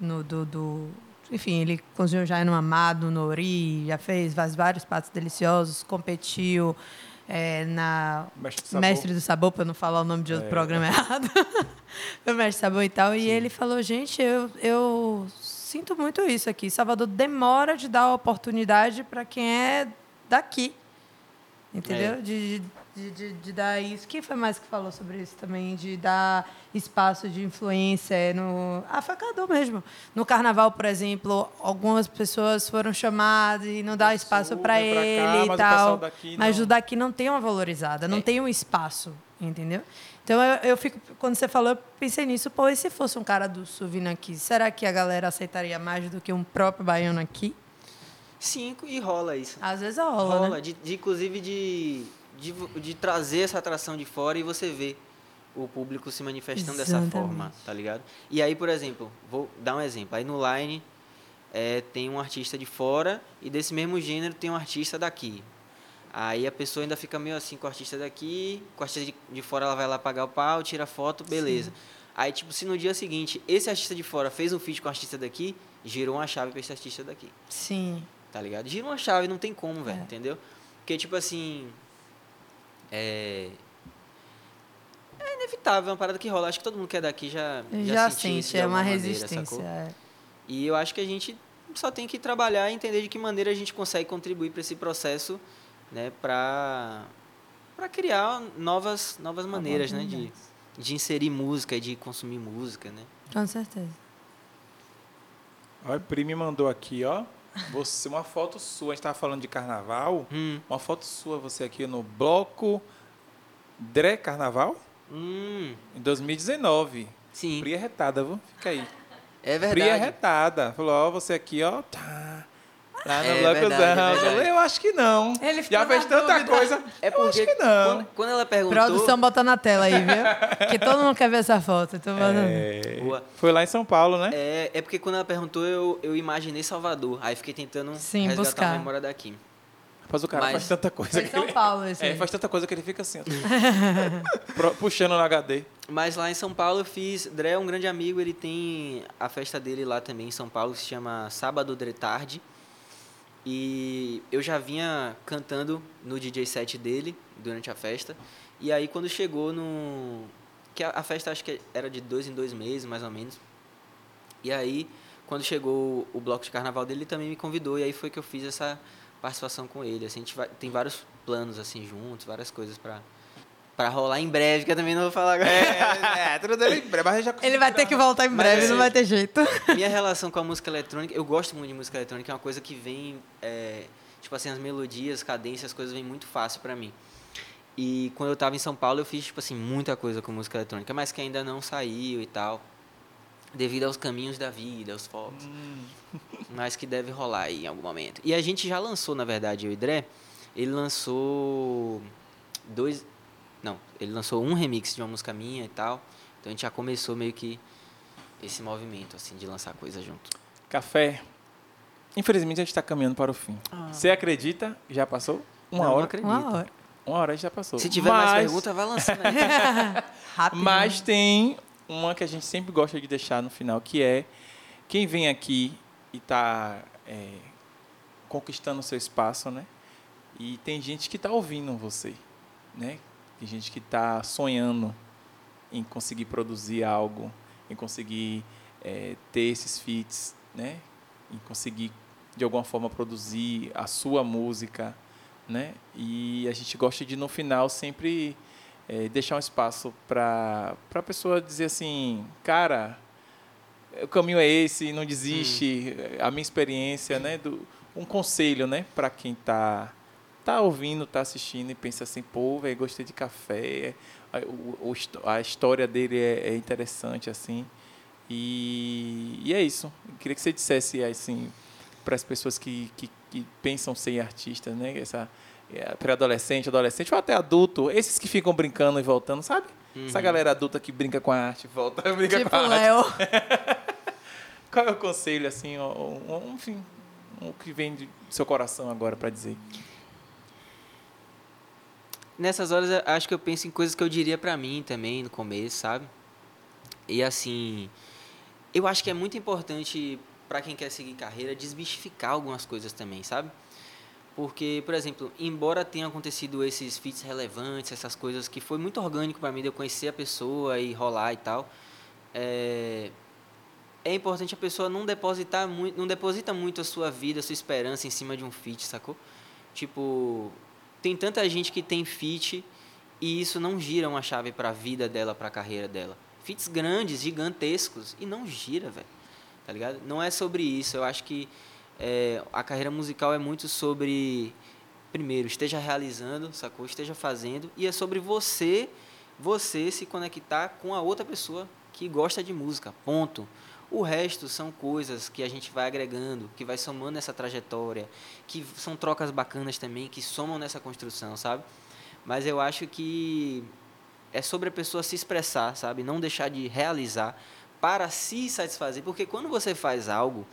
No, do, do- enfim, ele cozinhou já no Amado, no Ori, já fez vários, vários pratos deliciosos, competiu é, na Mestre do Sabor. Mestre do Sabor, para não falar o nome de outro É. programa errado. Foi Mestre do Sabor e tal. E ele falou, gente, eu, eu sinto muito isso aqui. Salvador demora de dar oportunidade para quem é daqui. Entendeu? É. De, de, de, de dar isso. Quem foi mais que falou sobre isso também? De dar espaço de influência no. Ah, Cadu mesmo. No carnaval, por exemplo, algumas pessoas foram chamadas e não dá espaço para pra cá, ele mas e o tal. daqui Mas não. o daqui não tem uma valorizada, não É. tem um espaço, entendeu? Então eu, eu fico. Quando você falou, eu pensei nisso, pô, e se fosse um cara do sul vindo aqui, será que a galera aceitaria mais do que um próprio baiano aqui? Sim, e rola isso. Às vezes rola, Rola, né? de, de, inclusive de, de, de trazer essa atração de fora e você ver o público se manifestando dessa Exatamente. forma, tá ligado? E aí, por exemplo, vou dar um exemplo. Aí no Line é, tem um artista de fora e desse mesmo gênero tem um artista daqui. Aí a pessoa ainda fica meio assim com o artista daqui, com o artista de, de fora ela vai lá pagar o pau, tira foto, beleza. Aí, tipo, se no dia seguinte esse artista de fora fez um feat com o artista daqui, girou uma chave pra esse artista daqui Sim. tá ligado? Gira uma chave, não tem como, velho, É. entendeu? Porque, tipo assim. É. É inevitável, é uma parada que rola. Acho que todo mundo que é daqui já. Já, sentiu isso sente, de é uma maneira, resistência. sacou? é. E eu acho que a gente só tem que trabalhar e entender de que maneira a gente consegue contribuir para esse processo, né? Pra, pra criar novas, novas maneiras, né? De, de inserir música e de consumir música, né? Com certeza. Olha, o Pri me mandou aqui, ó. Você, uma foto sua, a gente tava falando de carnaval. Hum. Uma foto sua, você aqui no bloco Dré Carnaval, Hum. em 2019. Sim. Pri é retada, viu? Fica aí. É verdade. retada. Falou, ó, você aqui, ó. Tá. Lá no É Blocozão. verdade, é Eu verdade. eu acho que não. Ele Já fez tanta dúvida. coisa. É eu porque acho que não. Quando, quando ela perguntou. Produção bota na tela aí, viu? que todo mundo quer ver essa foto. Então, É, foi lá em São Paulo, né? É, é porque quando ela perguntou, eu, eu imaginei Salvador. Aí fiquei tentando Sim, resgatar buscar. a memória daqui. Mas o cara Mas- faz tanta coisa Foi em que São ele... Paulo esse É, aí. faz tanta coisa que ele fica assim, puxando no HD. Mas lá em São Paulo eu fiz. Dré é um grande amigo, ele tem a festa dele lá também em São Paulo, que se chama Sábado Dré Tarde. E eu já vinha cantando no DJ set dele durante a festa. E aí quando chegou no. Que a, festa acho que era de dois em dois meses, mais ou menos. E aí, quando chegou o bloco de carnaval dele, ele também me convidou. E aí foi que eu fiz essa participação com ele. Assim, a gente vai, tem vários planos assim juntos, várias coisas pra, pra rolar em breve, que eu também não vou falar agora. É, é tudo dele em breve, mas já Ele vai ter que voltar em Mas breve, assim, não vai ter jeito. Minha relação com a música eletrônica, eu gosto muito de música eletrônica, é uma coisa que vem, é, tipo assim, as melodias, cadências, as coisas vêm muito fácil pra mim. E quando eu tava em São Paulo, eu fiz, tipo assim, muita coisa com música eletrônica, mas que ainda não saiu e tal, devido aos caminhos da vida, aos focos. Mas que deve rolar aí em algum momento. E a gente já lançou, na verdade, eu e Dré, ele lançou dois, não, ele lançou um remix de uma música minha e tal, então a gente já começou meio que esse movimento, assim, de lançar coisa junto. Café. Infelizmente a gente está caminhando para o fim. Você acredita? Já passou? Uma Não, não hora? acredito. Uma hora. Uma hora já passou. Se tiver Mas- mais pergunta, vai lançando. Rápido. Mas tem uma que a gente sempre gosta de deixar no final, que é quem vem aqui e está conquistando o seu espaço, né? E tem gente que está ouvindo você, né? Tem gente que está sonhando em conseguir produzir algo, em conseguir eh, ter esses feats, né? Em conseguir de alguma forma produzir a sua música, né? E a gente gosta de no final sempre eh, deixar um espaço para a pessoa dizer assim, cara, o caminho é esse, não desiste. A minha experiência, né? Do, um conselho, né? Para quem tá, tá ouvindo, tá assistindo e pensa assim, pô, velho, gostei de café. A, o, a história dele é, é interessante, assim. E, e, é isso. Eu queria que você dissesse, assim, para as pessoas que, que, que, pensam ser artistas, né? Essa é, pré-adolescente, adolescente ou até adulto, esses que ficam brincando e voltando, sabe? Uhum. Essa galera adulta que brinca com a arte, volta, brinca tipo com a Léo. arte. Qual é o conselho, assim, um, um, enfim, o que vem do seu coração agora para dizer? Nessas horas, acho que eu penso em coisas que eu diria para mim também no começo, sabe? E assim, eu acho que é muito importante para quem quer seguir carreira desmistificar algumas coisas também, sabe? Porque, por exemplo, embora tenha acontecido esses feats relevantes, essas coisas que foi muito orgânico para mim de eu conhecer a pessoa e rolar e tal, é, é importante a pessoa não depositar muito, não deposita muito a sua vida, a sua esperança em cima de um feat, sacou? Tipo, tem tanta gente que tem feat e isso não gira uma chave para a vida dela, para a carreira dela. Feats grandes, gigantescos e não gira, velho. Tá ligado? Não é sobre isso. Eu acho que é, a carreira musical é muito sobre primeiro esteja realizando, sacou? Esteja fazendo e é sobre você, você se conectar com a outra pessoa que gosta de música. Ponto. O resto são coisas que a gente vai agregando, que vai somando nessa trajetória, que são trocas bacanas também, que somam nessa construção, sabe? Mas eu acho que é sobre a pessoa se expressar, sabe? Não deixar de realizar para se satisfazer, porque quando você faz algo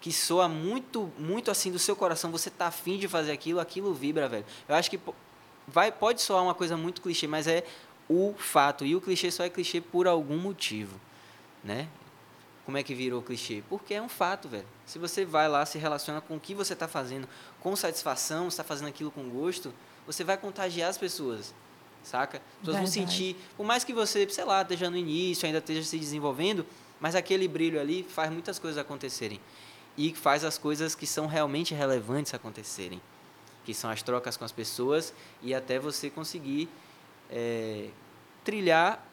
que soa muito, muito assim do seu coração, você tá afim de fazer aquilo, aquilo vibra, velho. Eu acho que vai, pode soar uma coisa muito clichê, mas é o fato. E o clichê só é clichê por algum motivo, né? Como é que virou clichê? Porque é um fato, velho. Se você vai lá, se relaciona com o que você está fazendo, com satisfação, está fazendo aquilo com gosto, você vai contagiar as pessoas, saca? As pessoas vão sentir, por mais que você, sei lá, esteja no início, ainda esteja se desenvolvendo, mas aquele brilho ali faz muitas coisas acontecerem e faz as coisas que são realmente relevantes acontecerem, que são as trocas com as pessoas e até você conseguir é, trilhar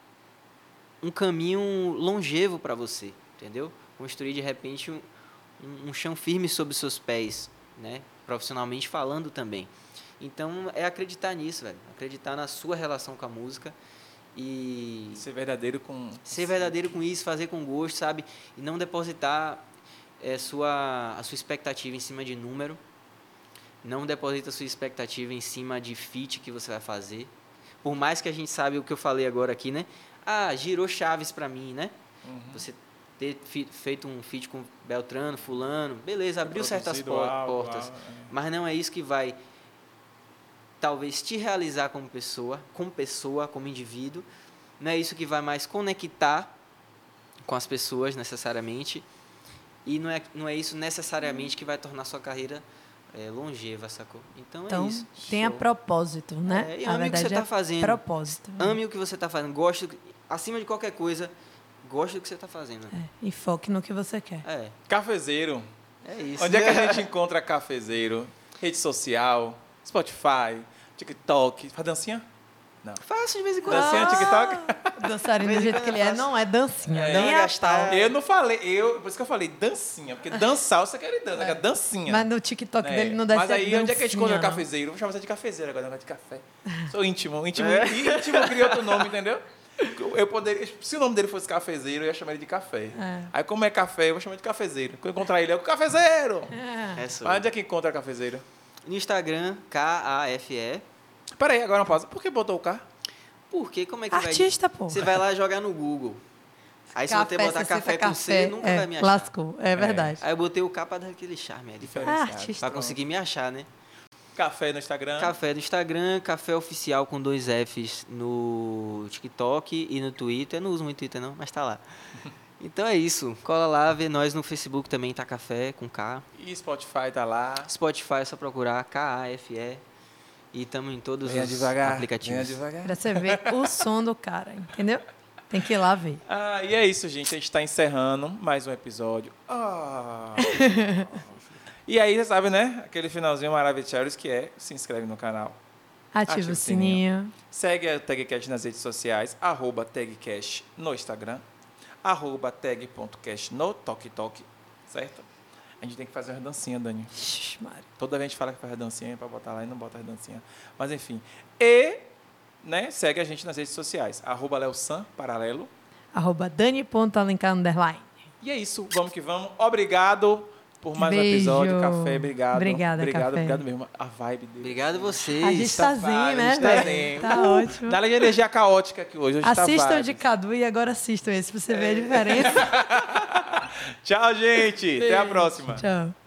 um caminho longevo para você, entendeu? Construir de repente um, um, chão firme sob os seus pés, né? Profissionalmente falando também. Então é acreditar nisso, velho. Acreditar na sua relação com a música e ser verdadeiro com ser verdadeiro com isso, fazer com gosto, sabe? E não depositar é, sua, a sua expectativa em cima de número. Não deposita a sua expectativa em cima de fit que você vai fazer. Por mais que a gente sabe o que eu falei agora aqui, né? Ah, girou chaves para mim, né? Uhum. Você ter feito um feat com Beltrano, fulano, beleza, abriu certas portas. é. Mas não é isso que vai talvez te realizar como pessoa, como pessoa, como indivíduo. Não é isso que vai mais conectar com as pessoas necessariamente e não é, não é isso necessariamente que vai tornar sua carreira é, longeva, sacou? Então, é então é isso. Tenha Show. propósito, né? É, e ame o que você está é fazendo. Propósito. Ame o que você está fazendo. Goste, acima de qualquer coisa, goste do que você está fazendo. É, e foque no que você quer. É. Cafezeiro. É isso. Onde é que a gente encontra cafezeiro? Rede social, Spotify, TikTok. Faz dancinha? Não. Faço de vez em quando. Dancinha no TikTok? Dançarino do jeito que ele é, não é dancinha. É, nem gastar. Eu não falei, eu, por isso que eu falei dancinha, porque dançar você quer dança, é. dancinha. Mas no TikTok é. dele não deve Mas aí, dancinha, onde é que a gente encontra cafezeiro? Vou chamar você de cafezeiro agora, negócio de café. Sou íntimo, íntimo, é. íntimo criou outro nome, entendeu? Eu poderia, se o nome dele fosse cafezeiro, eu ia chamar ele de café. É. Aí, como é café, eu vou chamar de cafezeiro. Quando eu encontrar ele, é o cafezeiro. É. É Mas onde é que encontra cafezeiro? No Instagram, K-A-F-E. Peraí, agora uma pausa. Por que botou o K? Porque como é que Artista, vai... pô. Você vai lá jogar no Google. Aí se você botar café com C, nunca é, vai me achar. Lascou, é, é. verdade. Aí eu botei o K pra dar aquele charme, é diferente. Ah, artista. Pra conseguir me achar, né? Café no Instagram. Café no Instagram, café oficial com dois Fs no TikTok e no Twitter. Eu não uso muito Twitter não, mas tá lá. Então é isso. Cola lá, vê nós no Facebook também, tá café com K. E Spotify tá lá. Spotify é só procurar K-A-F-E. E estamos em todos venha os devagar, aplicativos. Venha devagar. Pra você ver o som do cara, entendeu? Tem que ir lá ver. Ah, e é isso, gente. A gente está encerrando mais um episódio. Ah. e aí, você sabe, né? Aquele finalzinho maravilhoso que é se inscreve no canal. Ativa, Ativa o sininho. sininho. Segue a TagCast nas redes sociais, arroba TagCast no Instagram, arroba tag.cast no TokTok, certo? A gente tem que fazer uma dancinha, Dani. Toda vez a gente fala que faz dancinha para botar lá e não bota as dancinha. Mas enfim. E, né, segue a gente nas redes sociais. Arroba Leosan, paralelo. Arroba Dani.alencar underline. E é isso. Vamos que vamos. Obrigado por mais um Beijo. episódio. Café, obrigado. Obrigada, obrigado, Café. obrigado mesmo. A vibe dele. Obrigado a vocês. A gente tá zen, vibe, né, a gente tá velho? zen. Tá Uh, ótimo. Dá de energia caótica aqui hoje. hoje tá Assistam vibe. de Cadu e agora assistam esse pra você ver a diferença. Tchau, gente. Até a próxima. Tchau.